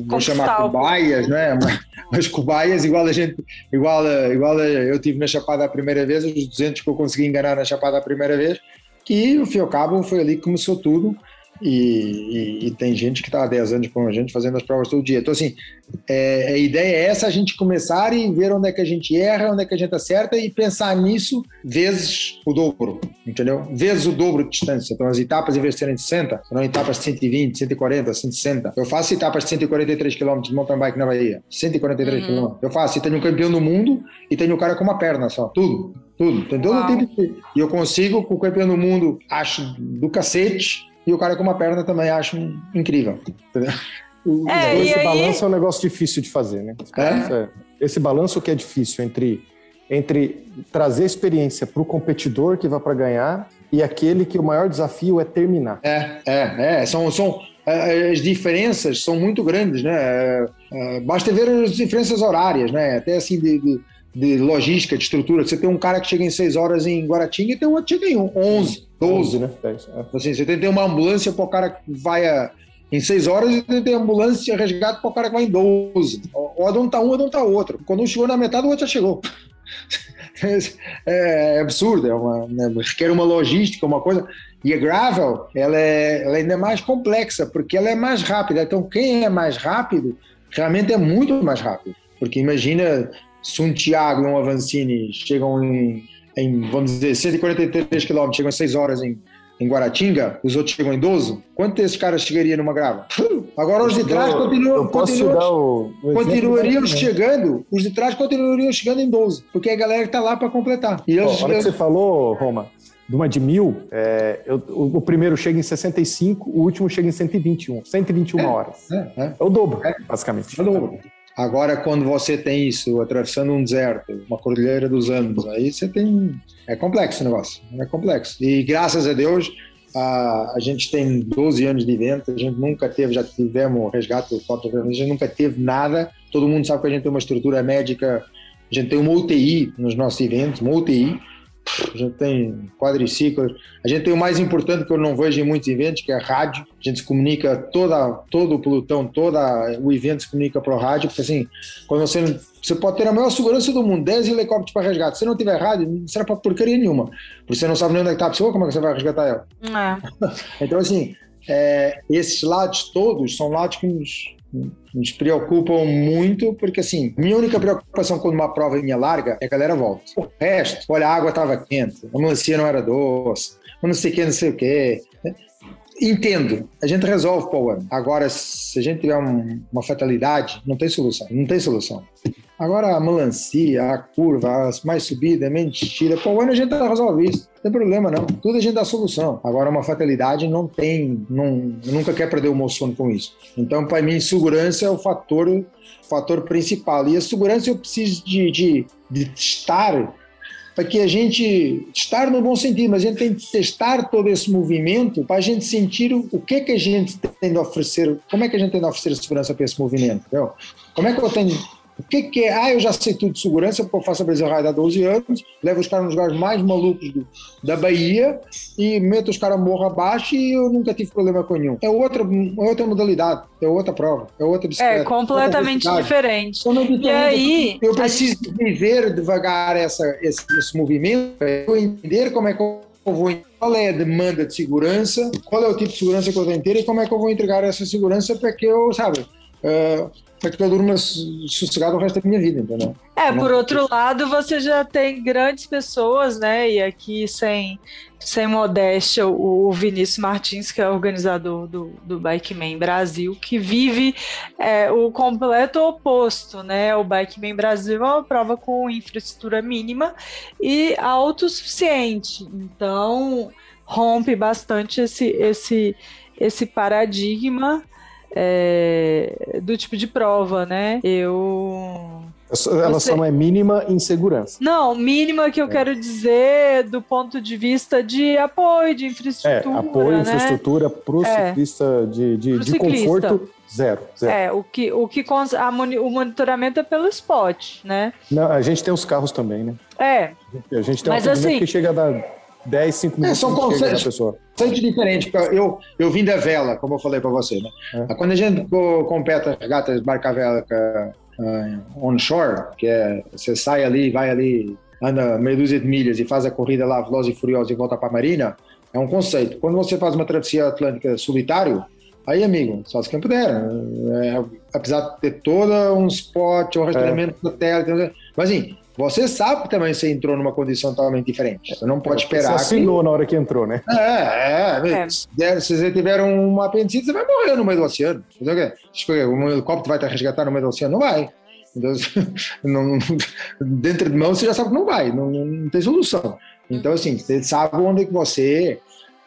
vou chamar cobaias, né? Mas, mas cobaias, igual a gente, igual, a, igual a, eu tive na Chapada a primeira vez, os 200 que eu consegui enganar na Chapada a primeira vez, que o fio cabo foi ali que começou tudo. E, e, e, tem gente que está há 10 anos com a gente fazendo as provas todo dia. Então, assim, é, a ideia é essa: a gente começar e ver onde é que a gente erra, onde é que a gente acerta e pensar nisso vezes o dobro, entendeu? Vezes o dobro de distância. Então, as etapas, em vez de serem de 60, serão etapas de 120, 140, 160. Eu faço etapas de 143 km de mountain bike na Bahia. 143 uhum. km. Eu faço e tenho um campeão do mundo e tenho um cara com uma perna só. Tudo. Tudo. Tem todo tipo de... E eu consigo, com o campeão do mundo, acho do cacete e o cara com uma perna também acho incrível. Entendeu? É, esse aí... balanço é um negócio difícil de fazer, né? É? Esse balanço que é difícil entre, entre trazer experiência para o competidor que vai para ganhar e aquele que o maior desafio é terminar. É, é, é. São, são, as diferenças são muito grandes, né? Basta ver as diferenças horárias, né? Até assim de, de, de logística, de estrutura. Você tem um cara que chega em 6 horas em Guaratinga e tem um outro que chega em 11, 12, né? É. Assim, você tem uma ambulância para o cara que vai a, em 6 horas e tem ambulância resgate para o cara que vai em 12. Ou um tá um, um tá outro. Quando um chegou na metade, o outro já chegou. É, é absurdo, é uma, né, requer uma logística, uma coisa. E a gravel, ela é, ela é ainda mais complexa, porque ela é mais rápida. Então, quem é mais rápido, realmente é muito mais rápido. Porque imagina se um Thiago e um Avancini chegam em, em vamos dizer, 143 km, chegam em 6 horas em, em Guaratinga, os outros chegam em 12, quanto desses caras chegariam numa grava? Agora os de trás continuam, continuam, o, o continuariam chegando, os de trás continuariam chegando em 12, porque a galera está lá para completar. E eles, hora que você falou, Roma, de uma de mil, é, eu, o, o, primeiro chega em 65, o último chega em 121, 121 é, horas. É, é. é o dobro, é. basicamente. É o dobro. Agora, quando você tem isso atravessando um deserto, uma cordilheira dos Andes, aí você tem. É complexo o negócio, é complexo. E graças a Deus, a, a gente tem 12 anos de evento, a gente nunca teve, já tivemos resgate a gente nunca teve nada. Todo mundo sabe que a gente tem uma estrutura médica, a gente tem uma UTI nos nossos eventos, uma UTI a gente tem quadriciclos, a gente tem o mais importante que eu não vejo em muitos eventos, que é a rádio. A gente se comunica toda, todo o pelotão, todo o evento se comunica para o rádio, porque assim, quando você, você pode ter a maior segurança do mundo, 10 helicópteros para resgate. Se não tiver rádio, não será para porcaria nenhuma. Porque você não sabe nem onde é está a pessoa, como é que você vai resgatar ela? É. então, assim, é, esses lados todos são lados que nos, nos preocupam muito, porque assim, minha única preocupação quando uma prova linha larga é a galera volta. O resto, olha, a água estava quente, a melancia não era doce, não sei o que, não sei o que. Entendo, a gente resolve para o ano. Agora, se a gente tiver um, uma fatalidade, não tem solução, não tem solução. Agora a melancia, a curva, as mais subida, mentira, pô, ano a gente resolve isso. Não tem problema não. Tudo a gente dá solução. Agora uma fatalidade não tem, não, nunca quer perder o meu sono com isso. Então, para mim, segurança é o fator, fator principal. E a segurança eu preciso de, de, de para que a gente estar no bom sentido, mas a gente tem que testar todo esse movimento para a gente sentir o, o que que a gente tem de oferecer, como é que a gente tem de oferecer segurança para esse movimento, entendeu? Como é que eu tenho o que, que é? Ah, eu já sei tudo de segurança, porque eu faço a Brasil Ride há 12 anos, levo os caras nos lugares mais malucos do, da Bahia e meto os caras morro abaixo e eu nunca tive problema com nenhum. É outra, é outra modalidade, é outra prova, é outra bicicleta. É completamente diferente. Então, e aí, eu preciso gente... viver devagar essa, esse, esse movimento, eu entender como é que eu vou qual é a demanda de segurança, qual é o tipo de segurança que eu vou ter e como é que eu vou entregar essa segurança para que eu, sabe, uh, para que eu durma sossegado o resto da minha vida, entendeu? É, por outro lado, você já tem grandes pessoas, né? E aqui, sem, sem modéstia, o, o Vinícius Martins, que é organizador do, do Bikeman Brasil, que vive é, o completo oposto, né? O Bikeman Brasil é uma prova com infraestrutura mínima e autossuficiente. Então, rompe bastante esse, esse, esse paradigma é, do tipo de prova, né? Eu. Ela Você... só não é mínima em segurança. Não, mínima que eu é. quero dizer do ponto de vista de apoio, de infraestrutura. É, apoio, né? infraestrutura para o é. ciclista de, de, de conforto. Zero, zero. É, o que, o que a, o monitoramento é pelo spot, né? Não, a gente tem os carros também, né? É. A gente tem um Mas, assim, que chega a dar 10, 5 minutos. É, são conceitos, diferentes. Eu, eu vim da vela, como eu falei para você. Né? É. Quando a gente compete regatas barca vela uh, onshore, que é você sai ali, vai ali, anda meia dúzia de milhas e faz a corrida lá, veloz e furiosa e volta para a marina, é um conceito. Quando você faz uma travessia atlântica solitário, aí, amigo, só se quem puder. É, apesar de ter todo um spot, um rastreamento é. satélite, mas assim, você sabe que também você entrou numa condição totalmente diferente. Você não pode esperar. Você assinou que... na hora que entrou, né? É, é. é. Se você tiver um apendicite, você vai morrer no meio do oceano. Um helicóptero vai te resgatar no meio do oceano? Não vai. Então, não, dentro de mão você já sabe que não vai, não, não tem solução. Então, assim, você sabe onde que você,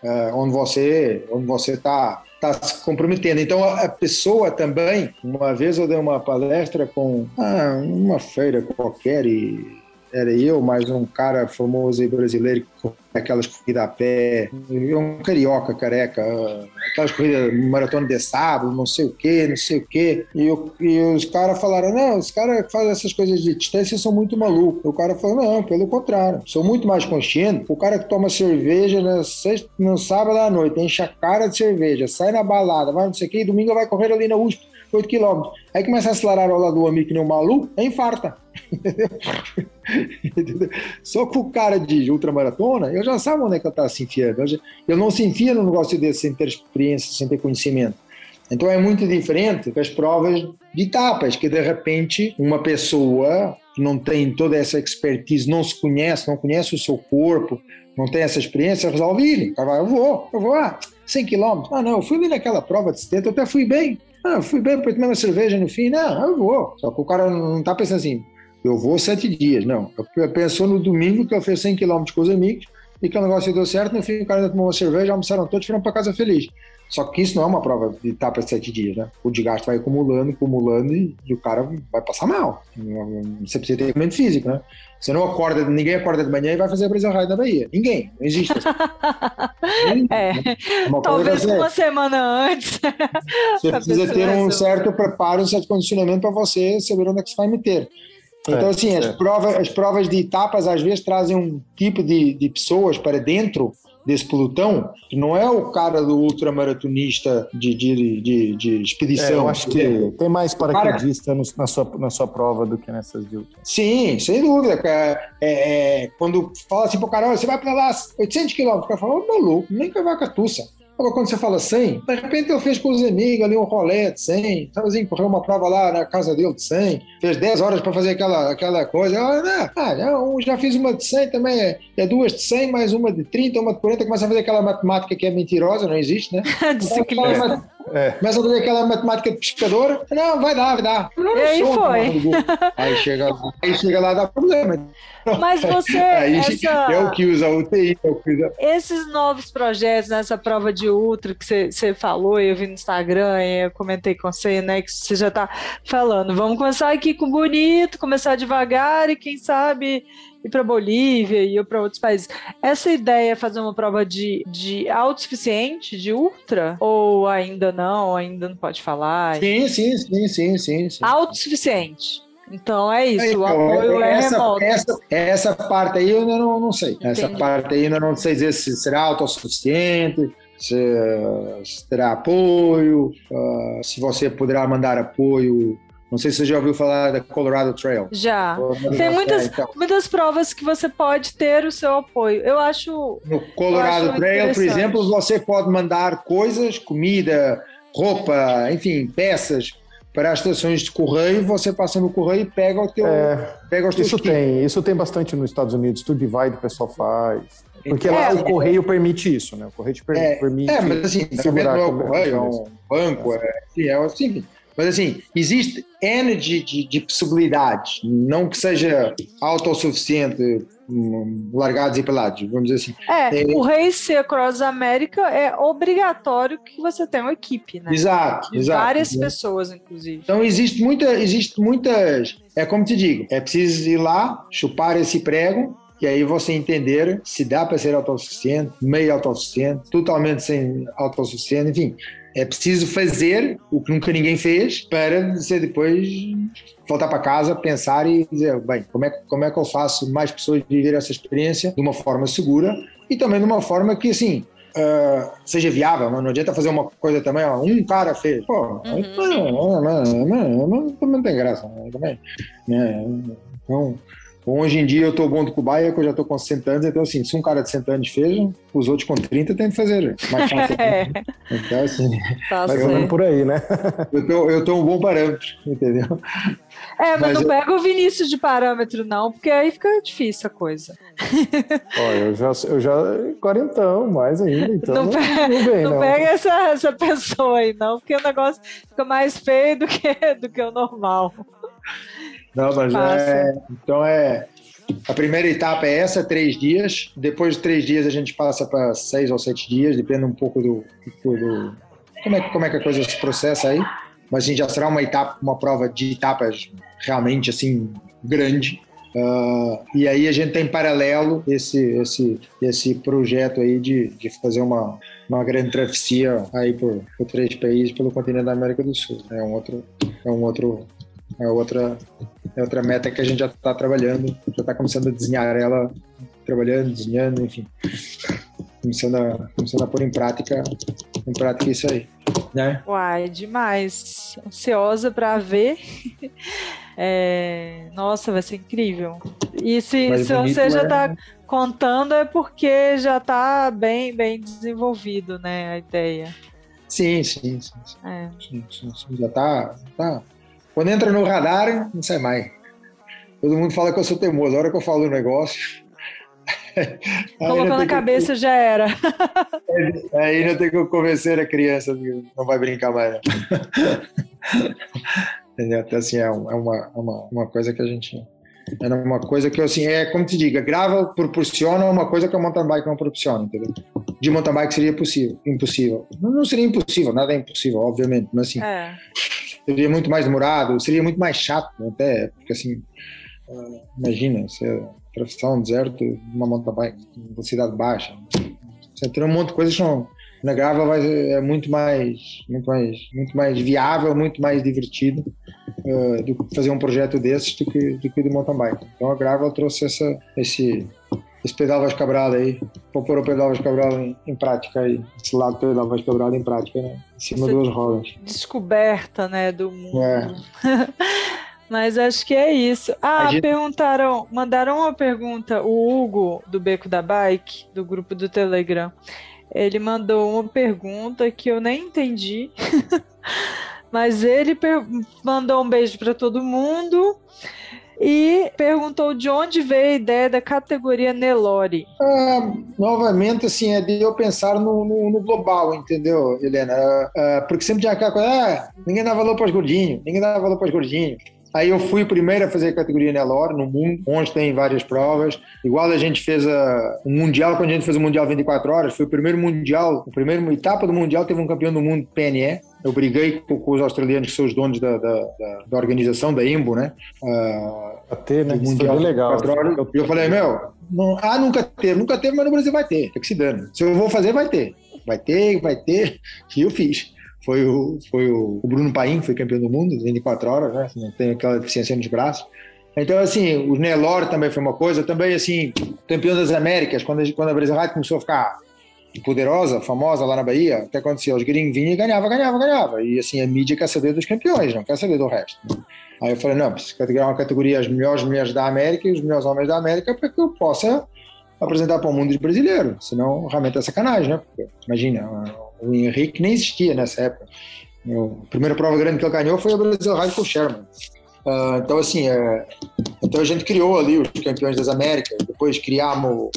uh, onde você, onde você está está se comprometendo. Então, a pessoa também, uma vez eu dei uma palestra com ah, uma feira qualquer e era eu, mais um cara famoso aí brasileiro que aquelas corridas a pé, um carioca careca, aquelas corridas maratona de sábado, não sei o que, não sei o que. E, e os caras falaram: não, os caras que fazem essas coisas de distância são muito malucos. O cara falou: não, pelo contrário, sou muito mais consciente. O cara que toma cerveja na sexta, no sábado à noite, enche a cara de cerveja, sai na balada, vai não sei o que, e domingo vai correr ali na USP 8 quilômetros. Aí começa a acelerar ao lado do que nem um maluco, aí infarta. Só que o cara de ultramaratona, eu já sabe onde é que eu estava se enfiando. Eu não se enfia no negócio desse sem ter experiência, sem ter conhecimento. Então é muito diferente das provas de etapas, que de repente uma pessoa que não tem toda essa expertise, não se conhece, não conhece o seu corpo, não tem essa experiência, resolve ir. Eu vou, eu vou, ah, 100 quilômetros. Ah, não, eu fui ali naquela prova de 70, eu até fui bem. Ah, fui bem, tomei uma cerveja no fim. Não, eu vou. Só que o cara não tá pensando assim, eu vou sete dias. Não. Eu pensou no domingo que eu fiz 100 km com os amigos e que o negócio deu certo. No fim, o cara tomou uma cerveja, almoçaram todos e foram para casa feliz. Só que isso não é uma prova de etapa de sete dias, né? O desgaste vai acumulando, acumulando e, e o cara vai passar mal. Você precisa ter mente físico, né? Você não acorda, ninguém acorda de manhã e vai fazer a prisão raio da Bahia. Ninguém, não existe. é, uma talvez uma semana antes. Você precisa ter um certo preparo, um certo condicionamento para você saber onde é que você vai meter. Então, assim, as provas, as provas de etapas às vezes trazem um tipo de, de pessoas para dentro desse pelotão, que não é o cara do ultramaratonista de, de, de, de expedição. É, eu acho que tem mais paraquedista cara... na, sua, na sua prova do que nessas de ultra. Sim, sem dúvida. É, é, quando fala assim pro cara, você vai para lá 800 quilômetros, o cara fala, maluco, nem que vai com a tussa. Agora, quando você fala 100, de repente eu fiz com os amigos ali um rolê de 100, sabe assim, correu uma prova lá na casa dele de 100, fez 10 horas para fazer aquela, aquela coisa. Eu, né, ah, já, já fiz uma de 100 também, é, é, duas de 100, mais uma de 30, uma de 40, começa a fazer aquela matemática que é mentirosa, não existe, né? Disciplina. É. Começa a fazer aquela matemática de pescadora. Não, vai dar, vai dar. Não, e aí foi. Aí chega, aí chega lá dá problema. Mas você. aí essa... é o que usa o TI. É o que usa... Esses novos projetos, nessa prova de ultra que você, você falou, eu vi no Instagram, e eu comentei com você, né? Que você já está falando. Vamos começar aqui com bonito, começar devagar e quem sabe ir para Bolívia e ir para outros países. Essa ideia é fazer uma prova de, de autossuficiente, de ultra? Ou ainda não, ainda não pode falar? Sim, sim, sim, sim, sim. sim. Autossuficiente. Então é isso, então, o apoio é essa, remoto. Essa, essa parte aí eu não, não sei. Entendi. Essa parte aí eu não sei dizer se será autossuficiente, se, se terá apoio, uh, se você poderá mandar apoio não sei se você já ouviu falar da Colorado Trail. Já. Tem muitas, então. muitas provas que você pode ter o seu apoio. Eu acho. No Colorado acho Trail, por exemplo, você pode mandar coisas, comida, roupa, enfim, peças para as estações de correio. Você passa no correio e pega o teu. É, pega os isso tem, isso tem bastante nos Estados Unidos. Tudo divide o pessoal faz. Porque é, lá o correio permite isso, né? O correio te permite. É, permite é mas assim, segurar não é o correio, é um banco, é, é, é assim. Mas assim, existe N de, de, de possibilidades, não que seja autossuficiente, hum, largados e pelados, vamos dizer assim. É, é o Race Across America é obrigatório que você tenha uma equipe, né? Exato, de exato. Várias pessoas, inclusive. Então existe muita, existe muitas, é como te digo, é preciso ir lá, chupar esse prego, e aí você entender se dá para ser autossuficiente, meio autossuficiente, totalmente sem autossuficiente, enfim é preciso fazer o que nunca ninguém fez para você depois voltar para casa, pensar e dizer, bem, como é, como é que eu faço mais pessoas viver essa experiência de uma forma segura e também de uma forma que, assim, Uh, seja viável, não adianta fazer uma coisa também, ó, um cara fez, pô, uhum. não, não, não, não, não, tem graça, né, também, né, então, Hoje em dia eu tô bom do Cubaia, que eu já tô com 60 anos, então assim, se um cara de 60 anos fez, os outros com 30 tem que fazer. Mais fácil. é. Então assim, tá vai por aí, né? eu, tô, eu tô um bom parâmetro, entendeu? É, mas, mas não eu... pega o Vinícius de parâmetro, não, porque aí fica difícil a coisa. Olha, eu já, eu já quarentão, mais ainda, então não, não, não, vem, não, não. pega essa, essa pessoa aí, não, porque o negócio fica mais feio do que, do que o normal. Não, mas é, então é. A primeira etapa é essa, três dias. Depois de três dias a gente passa para seis ou sete dias, depende um pouco do, do, como, é, como é que a coisa se processa aí. Mas assim, já será uma etapa, uma prova de etapas realmente assim grande. Uh, e aí a gente tem paralelo esse, esse, esse projeto aí de, de fazer uma, uma grande travessia aí por, por três países pelo continente da América do Sul. É um outro, é um outro, é outra, é outra meta que a gente já está trabalhando, já está começando a desenhar ela, trabalhando, desenhando, enfim, começando a, começando a pôr em prática, em prática isso aí, né? Uai, demais, ansiosa para ver. É... Nossa, vai ser incrível. E se, se você já está é... contando é porque já está bem, bem desenvolvido, né, a ideia. Sim, sim, sim. sim. É. sim, sim, sim. Já está. Tá. Quando entra no radar, não sai mais. Todo mundo fala que eu sou teimoso. A hora que eu falo o negócio. Colocou na cabeça que... já era. Aí não tem que convencer a criança que não vai brincar mais. Entendeu? Então, assim, é, uma, é uma, uma coisa que a gente. É uma coisa que, assim, é como te diga, grava proporciona uma coisa que a mountain bike não proporciona, entendeu? De mountain bike seria possível, impossível. Não, não seria impossível, nada é impossível, obviamente, mas assim, é. Seria muito mais demorado, seria muito mais chato, até, porque assim, imagina, você atravessar um deserto, uma mountain bike, velocidade baixa, você tem um monte de coisas que não na grava vai, é muito mais, muito mais, muito mais viável, muito mais divertido uh, do que fazer um projeto desses do que, do que de mountain bike. Então a grava trouxe essa, esse, esse pedal Vaz Cabral aí, para pôr o pedal Vaz Cabral em, em, prática aí, esse lado do pedal Vaz Cabral em prática, né? Em cima essa duas rodas. Descoberta, né, do mundo. É. Mas acho que é isso. Ah, gente... perguntaram, mandaram uma pergunta, o Hugo, do Beco da Bike, do grupo do Telegram. Ele mandou uma pergunta que eu nem entendi, mas ele mandou um beijo para todo mundo e perguntou de onde veio a ideia da categoria Nelore. Ah, novamente, assim, é de eu pensar no, no, no global, entendeu, Helena? Ah, ah porque sempre tinha aquela coisa, ah, ninguém dá valor para os gordinhos, ninguém dá valor para os gordinhos. Aí eu fui o primeiro a fazer a categoria Nelore no mundo, onde tem várias provas. Igual a gente fez o Mundial, quando a gente fez o Mundial 24 horas, foi o primeiro Mundial, a primeira etapa do Mundial teve um campeão do mundo PNE. Eu briguei com, com os australianos, que são os donos da, da, da, da organização, da IMBO, né? Uh, a ter, né? Mundial foi legal. Horas, e eu falei, meu, não, ah, nunca teve, nunca teve, mas no Brasil vai ter, tem que se dando. Se eu vou fazer, vai ter. Vai ter, vai ter. E eu fiz foi o, foi o, Bruno Paim, foi campeão do mundo, 24 horas, né? Não tem aquela deficiência nos braços. Então, assim, o Nelore também foi uma coisa. Também, assim, campeão das Américas, quando a, quando a Brasil começou a ficar poderosa, famosa lá na Bahia, o que acontecia? Os gringos vinham e ganhava, ganhava, ganhava. E, assim, a mídia quer saber dos campeões, não quer saber do resto. Aí eu falei, não, preciso criar uma categoria as melhores mulheres da América e os melhores homens da América para que eu possa apresentar para o mundo brasileiro. Senão, realmente é sacanagem, né? Porque, imagina, o Henrique nem existia nessa época. A primeira prova grande que ele ganhou foi o Brasil Ride com o Sherman. Uh, então, assim, é, então a gente criou ali os campeões das Américas, depois criamos o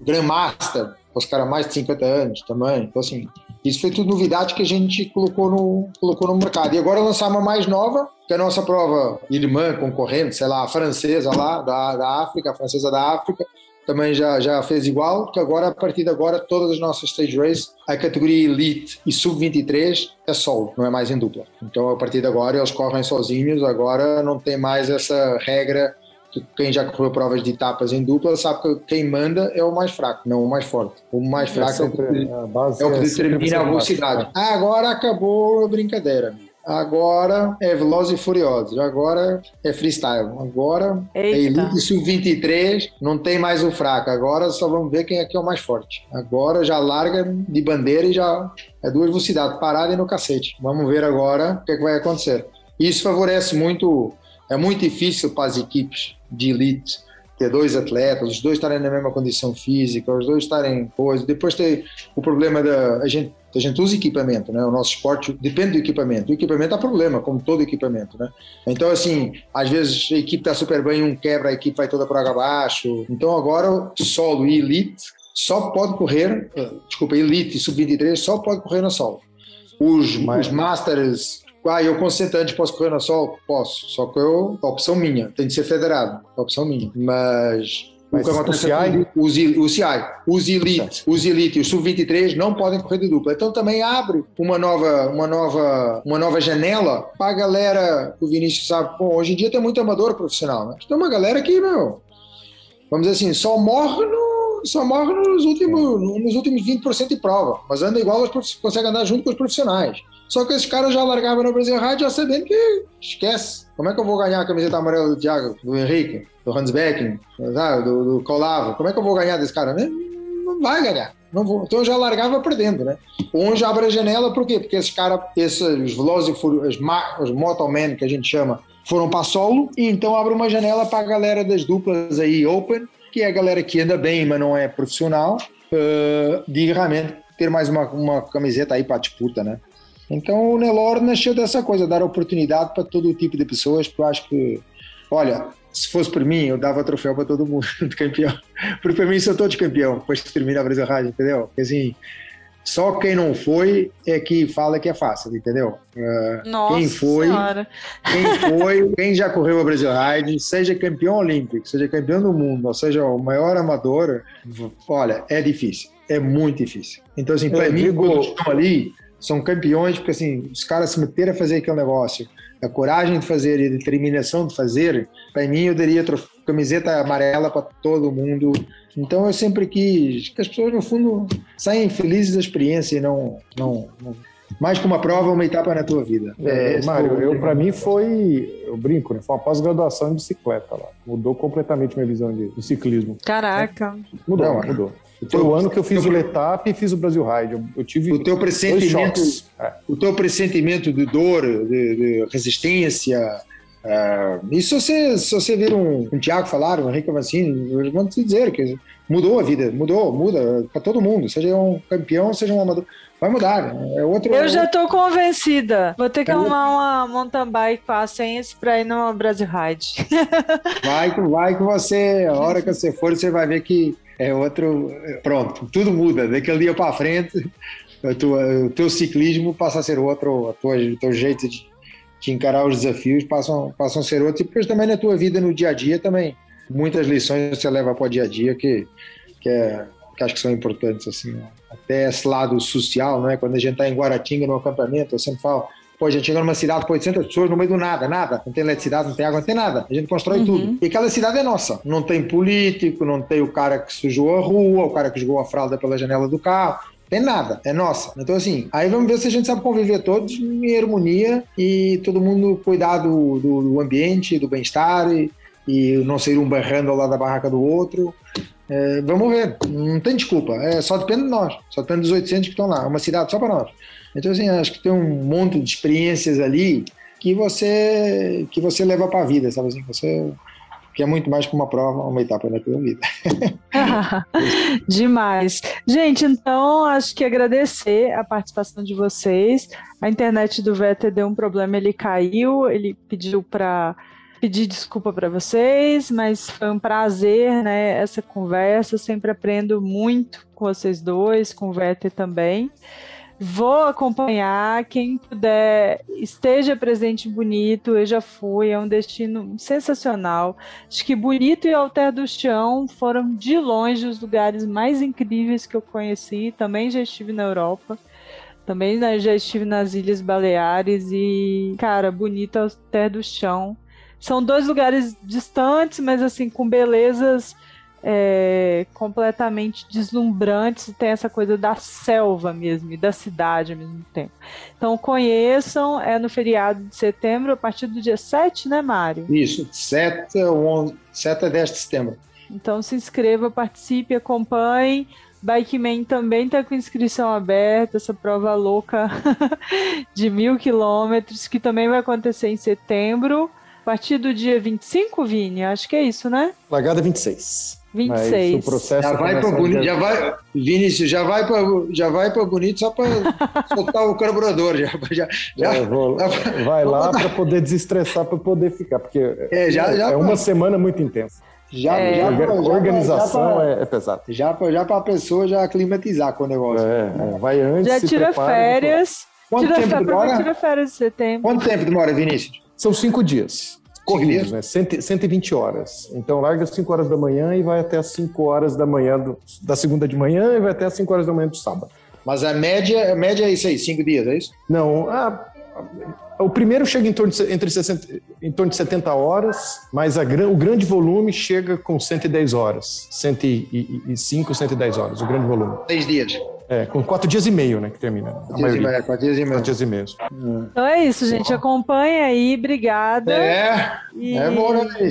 Grandmaster, os caras mais de 50 anos também. Então, assim, isso foi tudo novidade que a gente colocou no, colocou no mercado. E agora lançamos uma mais nova, que é a nossa prova irmã, concorrente, sei lá, a francesa lá, da, da África, a francesa da África, também já, já fez igual, que agora, a partir de agora, todas as nossas stage races, a categoria Elite e Sub-23 é solo, não é mais em dupla. Então, a partir de agora, eles correm sozinhos, agora não tem mais essa regra que quem já correu provas de etapas em dupla sabe que quem manda é o mais fraco, não o mais forte. O mais fraco é, sempre, é, o que, é o que determina a velocidade. Agora acabou a brincadeira, amigo. Agora é Velozes e Furiosos. Agora é freestyle. Agora é Eita. é Elite Sub-23. Não tem mais o fraco. Agora só vamos ver quem é que é o mais forte. Agora já larga de bandeira e já é duas velocidades. Parada e no cacete. Vamos ver agora o que, é que vai acontecer. Isso favorece muito. É muito difícil para as equipes de elite ter dois atletas, os dois estarem na mesma condição física, os dois estarem coisa. Depois tem o problema da a gente a gente usa equipamento, né? O nosso esporte depende do equipamento. O equipamento é problema, como todo equipamento, né? Então, assim, às vezes a equipe está super bem, um quebra, a equipe vai toda por água abaixo. Então, agora, solo e elite só pode correr, eh, desculpa, elite e sub-23 só pode correr na solo. Os, os masters ah, eu concentrante posso correr na sol? Posso, só que eu, opção minha, tem de ser federado, opção minha. Mas Mas o CI? os, o CI, os Elite, os Elite e os Sub-23 não podem correr de dupla. Então também abre uma nova, uma nova, uma nova janela para a galera, o Vinícius sabe, bom, hoje em dia tem muito amador profissional, né? Tem uma galera que, meu, vamos dizer assim, só morre no, só morre nos últimos, nos últimos 20% de prova, mas anda igual, consegue andar junto com os profissionais. Só que esses caras já largavam no Brasil Rádio já sabendo que esquece. Como é que eu vou ganhar a camiseta amarela do Thiago, do Henrique, do Hans Becken, do, do Colavo? Como é que eu vou ganhar desse cara? Não vai ganhar. Não vou. Então eu já largava perdendo, né? Onde abre a janela, por quê? Porque esses caras, esses Velozes os, os que a gente chama, foram para solo, e então abre uma janela para a galera das duplas aí open, que é a galera que anda bem, mas não é profissional, uh, de realmente ter mais uma, uma camiseta aí para disputa, né? Então o Nelor nasceu dessa coisa, dar oportunidade para todo tipo de pessoas, porque eu acho que, olha, se fosse por mim, eu dava troféu para todo mundo de campeão. Porque para mim são todos campeão, depois que termina a Brasil Rádio, entendeu? Assim, só quem não foi é que fala que é fácil, entendeu? Uh, Nossa quem foi, senhora. quem foi, quem já correu a Brasil Ride, seja campeão olímpico, seja campeão do mundo, ou seja o maior amador, olha, é difícil, é muito difícil. Então assim, para mim, digo... quando estão ali, são campeões, porque assim, os caras se meteram a fazer aquele negócio, a coragem de fazer e a determinação de fazer, para mim eu daria camiseta amarela para todo mundo. Então eu sempre quis que as pessoas, no fundo, saiam felizes da experiência e não, não, não mais que uma prova, uma etapa na tua vida. É, é Mário, eu para mim foi, eu brinco, né? Foi uma pós-graduação em bicicleta lá. Mudou completamente minha visão de, de ciclismo. Caraca. Mudou, não, mudou. Foi o ano que eu fiz o Letap e fiz o Brasil Ride. Eu, eu tive o teu pressentimento, é. o teu pressentimento de dor, de, de resistência. Uh, e se você, se você vir um, um Tiago falar, um Henrique Avancini, eu vou te dizer que mudou a vida, mudou, muda para todo mundo, seja um campeão, seja um amador. Vai mudar. É outro, eu já estou convencida. Vou ter que é arrumar uma mountain bike com a Sense para ir no Brasil Ride. vai, vai que você, a hora que você for, você vai ver que é outro. Pronto, tudo muda. Daquele dia para frente, tua, o teu ciclismo passa a ser outro, a tua, o teu jeito de, de encarar os desafios passam, passam a ser outro. E depois também na tua vida, no dia a dia, também. Muitas lições você leva para o dia a dia que, que, é, que acho que são importantes. assim Até esse lado social, não é? quando a gente está em Guaratinga no acampamento, eu sempre falo Pô, a gente chega numa cidade com 800 pessoas no meio do nada, nada. Não tem eletricidade, não tem água, não tem nada. A gente constrói uhum. tudo. E aquela cidade é nossa. Não tem político, não tem o cara que sujou a rua, o cara que jogou a fralda pela janela do carro. Tem nada, é nossa. Então, assim, aí vamos ver se a gente sabe conviver todos em harmonia e todo mundo cuidar do, do, do ambiente, do bem-estar e, e não sair um berrando ao lado da barraca do outro. É, vamos ver, não tem desculpa, é, só depende de nós, só depende dos 800 que estão lá, uma cidade só para nós. Então, assim, acho que tem um monte de experiências ali que você que você leva para a vida, sabe assim? Você que é muito mais que uma prova, uma etapa na tua vida. Demais. Gente, então acho que agradecer a participação de vocês. A internet do Vetter deu um problema, ele caiu, ele pediu para pedir desculpa para vocês, mas foi um prazer, né, essa conversa, sempre aprendo muito com vocês dois, com o Vetter também. Vou acompanhar. Quem puder, esteja presente Bonito. Eu já fui, é um destino sensacional. Acho que Bonito e Alter do Chão foram de longe os lugares mais incríveis que eu conheci. Também já estive na Europa. Também né, já estive nas Ilhas Baleares e, cara, Bonito Alter do Chão. São dois lugares distantes, mas assim, com belezas é, completamente deslumbrantes e tem essa coisa da selva mesmo e da cidade ao mesmo tempo. Então conheçam, é no feriado de setembro, a partir do dia 7, né, Mário? Isso, 7, 11, 7 a 10 de setembro. Então se inscreva, participe, acompanhe. Bikeman também está com inscrição aberta, essa prova louca de mil quilômetros, que também vai acontecer em setembro. A partir do dia 25, Vini? Acho que é isso, né? Largada 26. 26. o processo já vai para bonito, já vai, Vinícius, já vai para já vai para bonito só para soltar o carburador, já já, já é, vou, vai lá para poder desestressar para poder ficar, porque é, já, já é uma semana muito intensa. Já, é, já, a organização pra, é, é pesada. Já para já para a pessoa já aclimatizar com o negócio. É, é. vai antes. Já tira prepara, férias. Quanto tira tempo demora? Tira férias de setembro. Quanto tempo demora, Vinícius? São cinco dias. corridos, né? 120 horas. Então larga às 5 horas da manhã e vai até às 5 horas da manhã do, da segunda de manhã e vai até às 5 horas da manhã do sábado. Mas a média, a média é isso aí, 5 dias, é isso? Não, a, o primeiro chega em torno de, entre 60, em torno de 70 horas, mas a, o grande volume chega com 110 horas. 105, 110 horas, o grande volume. Seis dias. É, com quatro dias e meio, né, que termina. Quatro dias, meio, quatro dias e meio. Quatro dias e meio. Então é isso, gente. Acompanha aí, obrigada. É, e... é bom, né,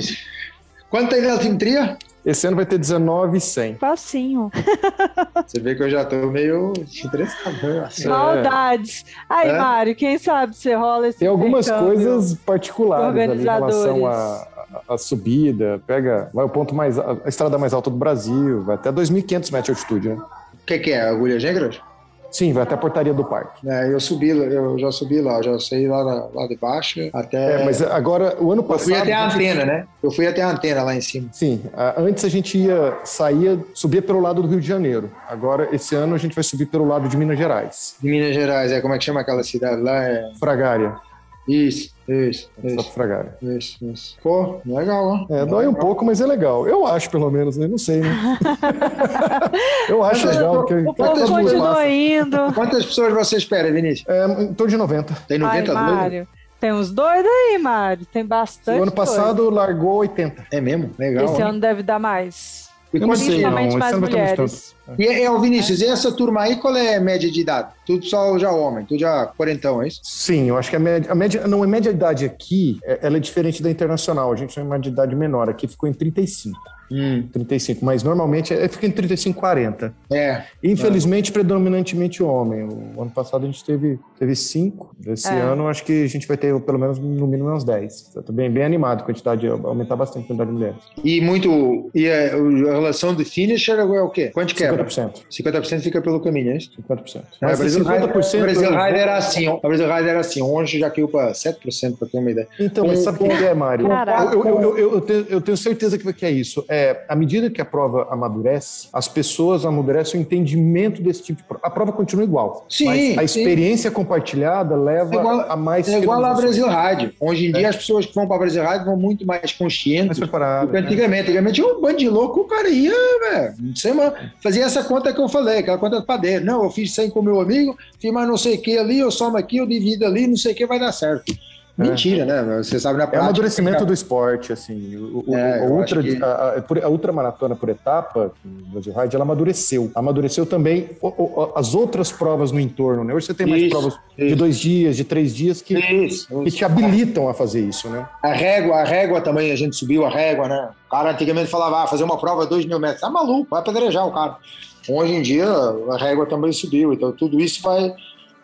Quanto tem altimetria? Esse ano vai ter 19,100. Facinho. Você vê que eu já tô meio interessado. Né? Maldades. Aí, é. Mário, quem sabe você rola esse Tem algumas coisas particulares ali em relação a, a, subida. Pega, vai o ponto mais, a estrada mais alta do Brasil, vai até 2.500 metros de altitude, né? O que, que é? Agulhas negras? Sim, vai até a portaria do parque. É, eu subi, eu já subi lá, já saí lá, lá de baixo até. É, mas agora, o ano passado. Eu fui até a antena, gente... né? Eu fui até a antena lá em cima. Sim, antes a gente ia, saía, subia pelo lado do Rio de Janeiro. Agora, esse ano, a gente vai subir pelo lado de Minas Gerais. De Minas Gerais, é como é que chama aquela cidade lá? É... Fragária. Isso, isso, isso. Fragária. Isso, isso. Pô, legal, ó. É, dói um pouco, mas é legal. Eu acho, pelo menos, né? Não sei, né? eu acho legal. Que, o povo continua indo. Quantas pessoas você espera, Vinícius? É, em torno de 90. Tem 90 Ai, Mário. Tem uns doidos aí, Mário. Tem bastante. O ano passado doido. largou 80. É mesmo? Legal. Esse ano deve dar mais. E como sei, não. mais mulheres. E, é, o Vinícius, e essa turma aí, qual é a média de idade? Tudo só já homem, tudo já quarentão, é isso? Sim, eu acho que a média, a média não, a média de idade aqui, é, ela é diferente da internacional, a gente tem uma de idade menor, aqui ficou em 35. Hum. 35, mas normalmente é, fica em 35, 40. É. Infelizmente, é. predominantemente homem. O ano passado a gente teve, teve cinco. Esse é. ano acho que a gente vai ter pelo menos no mínimo uns 10. Estou bem, bem animado, a quantidade, aumentar bastante a quantidade de mulheres. E muito. E a, a relação de finisher é o quê? Quanto quebra? 50%. 50% fica pelo caminho, é isso? 50%. É, o Brasil 50% o Brasil Rider era assim. O Brasil Rider era assim. Hoje já caiu para 7%, para ter uma ideia. Então, mas sabe o que é, Mário? Eu, eu, eu, eu, tenho, eu tenho certeza que é isso. É, à medida que a prova amadurece, as pessoas amadurecem o entendimento desse tipo de prova. A prova continua igual. Sim. A experiência sim. compartilhada leva é igual, a mais. É igual a Brasil Rádio. Hoje em é. dia, as pessoas que vão para Brasil Rádio vão muito mais conscientes mais do que antigamente. Né? Antigamente, um bando de louco, o cara ia, velho, não sei, mas fazia essa conta que eu falei, aquela conta de padeiro. Não, eu fiz 100 com meu amigo, fiz mais não sei o que ali, eu somo aqui, eu divido ali, não sei o que, vai dar certo. Mentira, é. né? Você sabe na prática. É o amadurecimento do esporte, assim. O, é, o ultra, que... a, a, a ultramaratona por etapa, o Brasil Ride, ela amadureceu. Amadureceu também o, o, as outras provas no entorno, né? Hoje você tem mais isso, provas isso. de dois dias, de três dias que, isso, que te habilitam a fazer isso, né? A régua, a régua também, a gente subiu a régua, né? O cara antigamente falava, ah, fazer uma prova dois mil metros. Tá maluco, vai apedrejar o cara. Hoje em dia, a régua também subiu, então tudo isso vai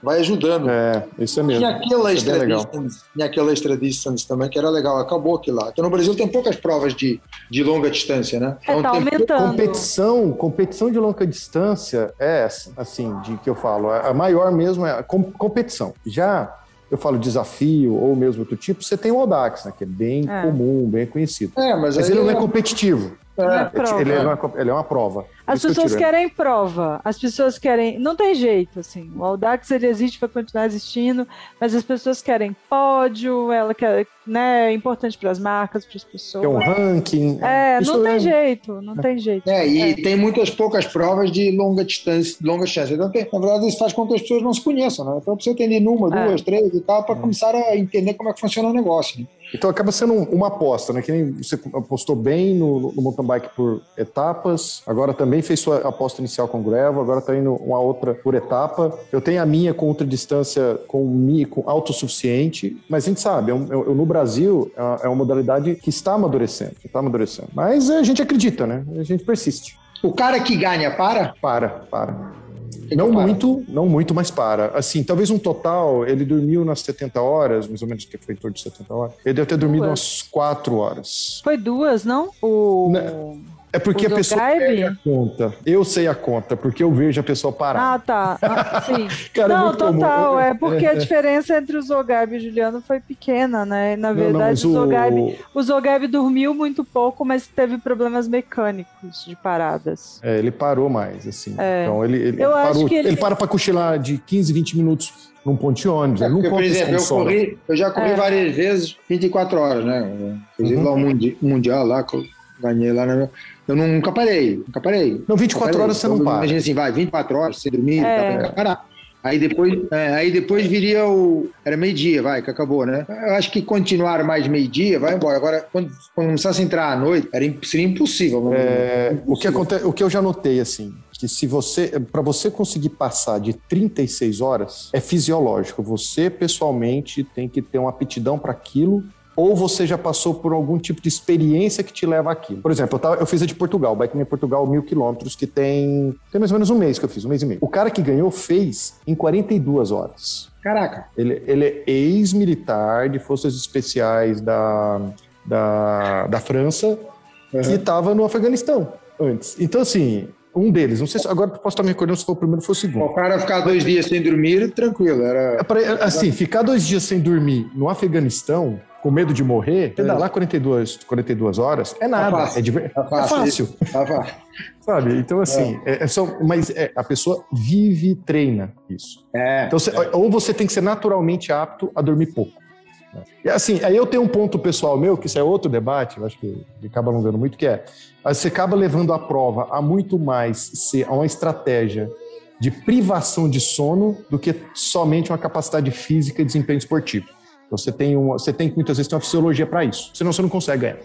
vai ajudando. É, isso é mesmo. Tinha aquela, extra é tinha distance também, que era legal, acabou aquilo lá. Então no Brasil tem poucas provas de, de longa distância, né? É, então, tá aumentando. Competição, competição de longa distância é essa, assim, de que eu falo. A maior mesmo é a competição. Já eu falo desafio ou mesmo outro tipo, você tem o Audax, né, que é bem é. comum, bem conhecido. É, mas, mas ele não é competitivo. É, ele, é uma, ele é uma prova. As pessoas querem prova. As pessoas querem. Não tem jeito, assim. O Audax ele existe para continuar existindo, mas as pessoas querem pódio, ela quer, né? É importante para as marcas, para as pessoas. Tem um ranking. É, não tem é... jeito, não tem jeito. É, e é. tem muitas poucas provas de longa distância, longa chance. Então, tem, na verdade, isso faz com que as pessoas não se conheçam, né? Então, precisa ter uma, é. duas, três e tal, para é. começar a entender como é que funciona o negócio. Né? Então acaba sendo uma aposta, né? Que nem você apostou bem no, no mountain bike por etapas, agora também fez sua aposta inicial com gravel, agora está indo uma outra por etapa. Eu tenho a minha com ultradistância com, com autossuficiente, mas a gente sabe, eu, eu, no Brasil é, é uma modalidade que está amadurecendo, está amadurecendo. Mas a gente acredita, né? A gente persiste. O cara que ganha para? Para, para. Não muito, não muito, mas para. Assim, talvez um total, ele dormiu nas 70 horas, mais ou menos, que foi em torno de 70 horas. Ele deve ter dormido duas. umas 4 horas. Foi duas, não? O... Não. É porque a pessoa perde a conta. Eu sei a conta, porque eu vejo a pessoa parar. Ah, tá. Ah, sim. Cara, é não, é total. Comum. É porque a diferença entre o Zogab e o Juliano foi pequena, né? Na verdade, não, não, o, Zogab, o... Zogab dormiu muito pouco, mas teve problemas mecânicos de paradas. É, ele parou mais, assim. É. Então, ele, ele, eu parou, ele... ele para para cochilar de 15, 20 minutos num ponte ônibus. É, porque, por exemplo, eu, corri, eu já corri é. várias vezes 24 horas, né? Inclusive uhum. lá o Mundial, lá, ganhei lá na eu nunca parei, nunca parei. Não, 24 parei. horas você não para. Imagina assim, vai, 24 horas, você dormir, é. tá, parar. Aí depois, é, aí depois viria o. Era meio-dia, vai, que acabou, né? Eu acho que continuar mais meio-dia, vai embora. Agora, quando, quando começasse a entrar à noite, era, seria impossível. É, impossível. O, que acontece, o que eu já notei, assim, que se você, para você conseguir passar de 36 horas, é fisiológico. Você pessoalmente tem que ter uma aptidão para aquilo ou você já passou por algum tipo de experiência que te leva aqui. Por exemplo, eu, tava, eu fiz a de Portugal, Bike in Portugal, mil quilômetros, que tem, tem mais ou menos um mês que eu fiz, um mês e meio. O cara que ganhou fez em 42 horas. Caraca. Ele, ele é ex-militar de forças especiais da, da, da França, uhum. que estava no Afeganistão antes. Então, assim, um deles, não sei se agora posso estar me recordando se foi o primeiro ou foi o segundo. O cara ficar dois dias sem dormir, tranquilo. Era... É assim, ficar dois dias sem dormir no Afeganistão com medo de morrer, pedalar 42, 42 horas é nada. Tá é, de, tá fácil. É fácil. Tá fácil. Sabe? Então, assim, é. É, é só, mas é, a pessoa vive e treina isso. É, então, você, é. ou você tem que ser naturalmente apto a dormir pouco. E assim, aí eu tenho um ponto pessoal meu, que isso é outro debate, eu acho que acaba alongando muito, que é você acaba levando a prova a muito mais ser a uma estratégia de privação de sono do que somente uma capacidade física e desempenho esportivo. Você tem, uma, você tem que muitas vezes ter uma fisiologia para isso, senão você não consegue ganhar.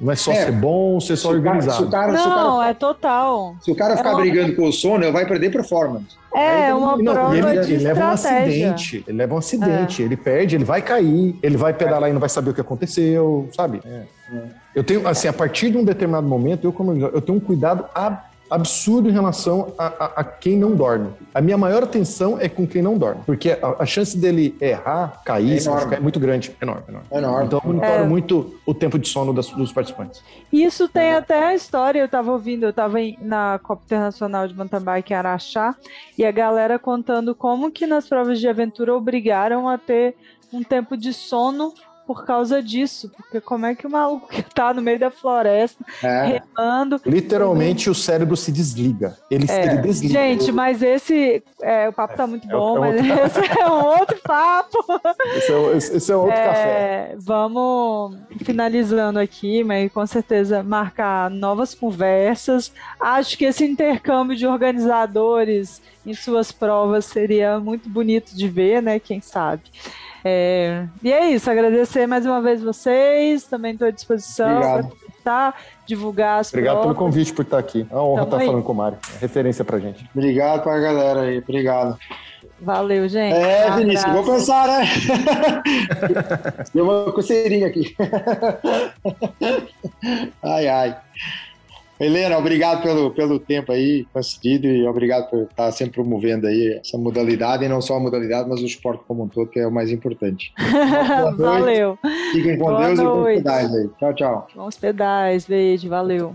Não é só é, ser bom, ser só organizado. O cara, não, cara, é total. Se o cara ficar é uma... brigando com o sono, ele vai perder performance. É, é uma não, prova ele, de ele leva um acidente, ele leva um acidente, é. ele perde, ele vai cair, ele vai pedalar e não vai saber o que aconteceu, sabe? É. Eu tenho, assim, a partir de um determinado momento, eu, como eu tenho um cuidado ab absurdo em relação a, a, a, quem não dorme. A minha maior atenção é com quem não dorme, porque a, a chance dele errar, cair, é, enorme. é muito grande, enorme, enorme. É enorme. Então eu monitoro é. muito o tempo de sono das, dos participantes. Isso tem é. até a história, eu estava ouvindo, eu estava na Copa Internacional de Mountain Bike em Araxá, e a galera contando como que nas provas de aventura obrigaram a ter um tempo de sono por causa disso. Porque como é que o maluco que tá no meio da floresta, é. remando. Literalmente o cérebro se desliga. Ele, é. ele desliga. Gente, mas esse. É, o papo tá muito é, bom, é mas esse é um outro papo. Esse é, esse é outro é, café. Vamos finalizando aqui, mas com certeza marcar novas conversas. Acho que esse intercâmbio de organizadores em suas provas seria muito bonito de ver, né? Quem sabe. É, e é isso, agradecer mais uma vez vocês, também estou à disposição para divulgar as Obrigado provas. pelo convite por estar aqui. É uma honra Tamo estar aí. falando com o Mário. É referência pra gente. Obrigado pra galera aí, obrigado. Valeu, gente. É, um Vinícius, vou pensar, né? Deu uma coceirinha aqui. ai, ai. Helena, obrigado pelo, pelo tempo aí concedido e obrigado por estar sempre promovendo aí essa modalidade, e não só a modalidade, mas o esporte como um todo, que é o mais importante. valeu. Fiquem com Boa Deus noite. e bons pedais aí. Tchau, tchau. Bons pedais, beijo, valeu.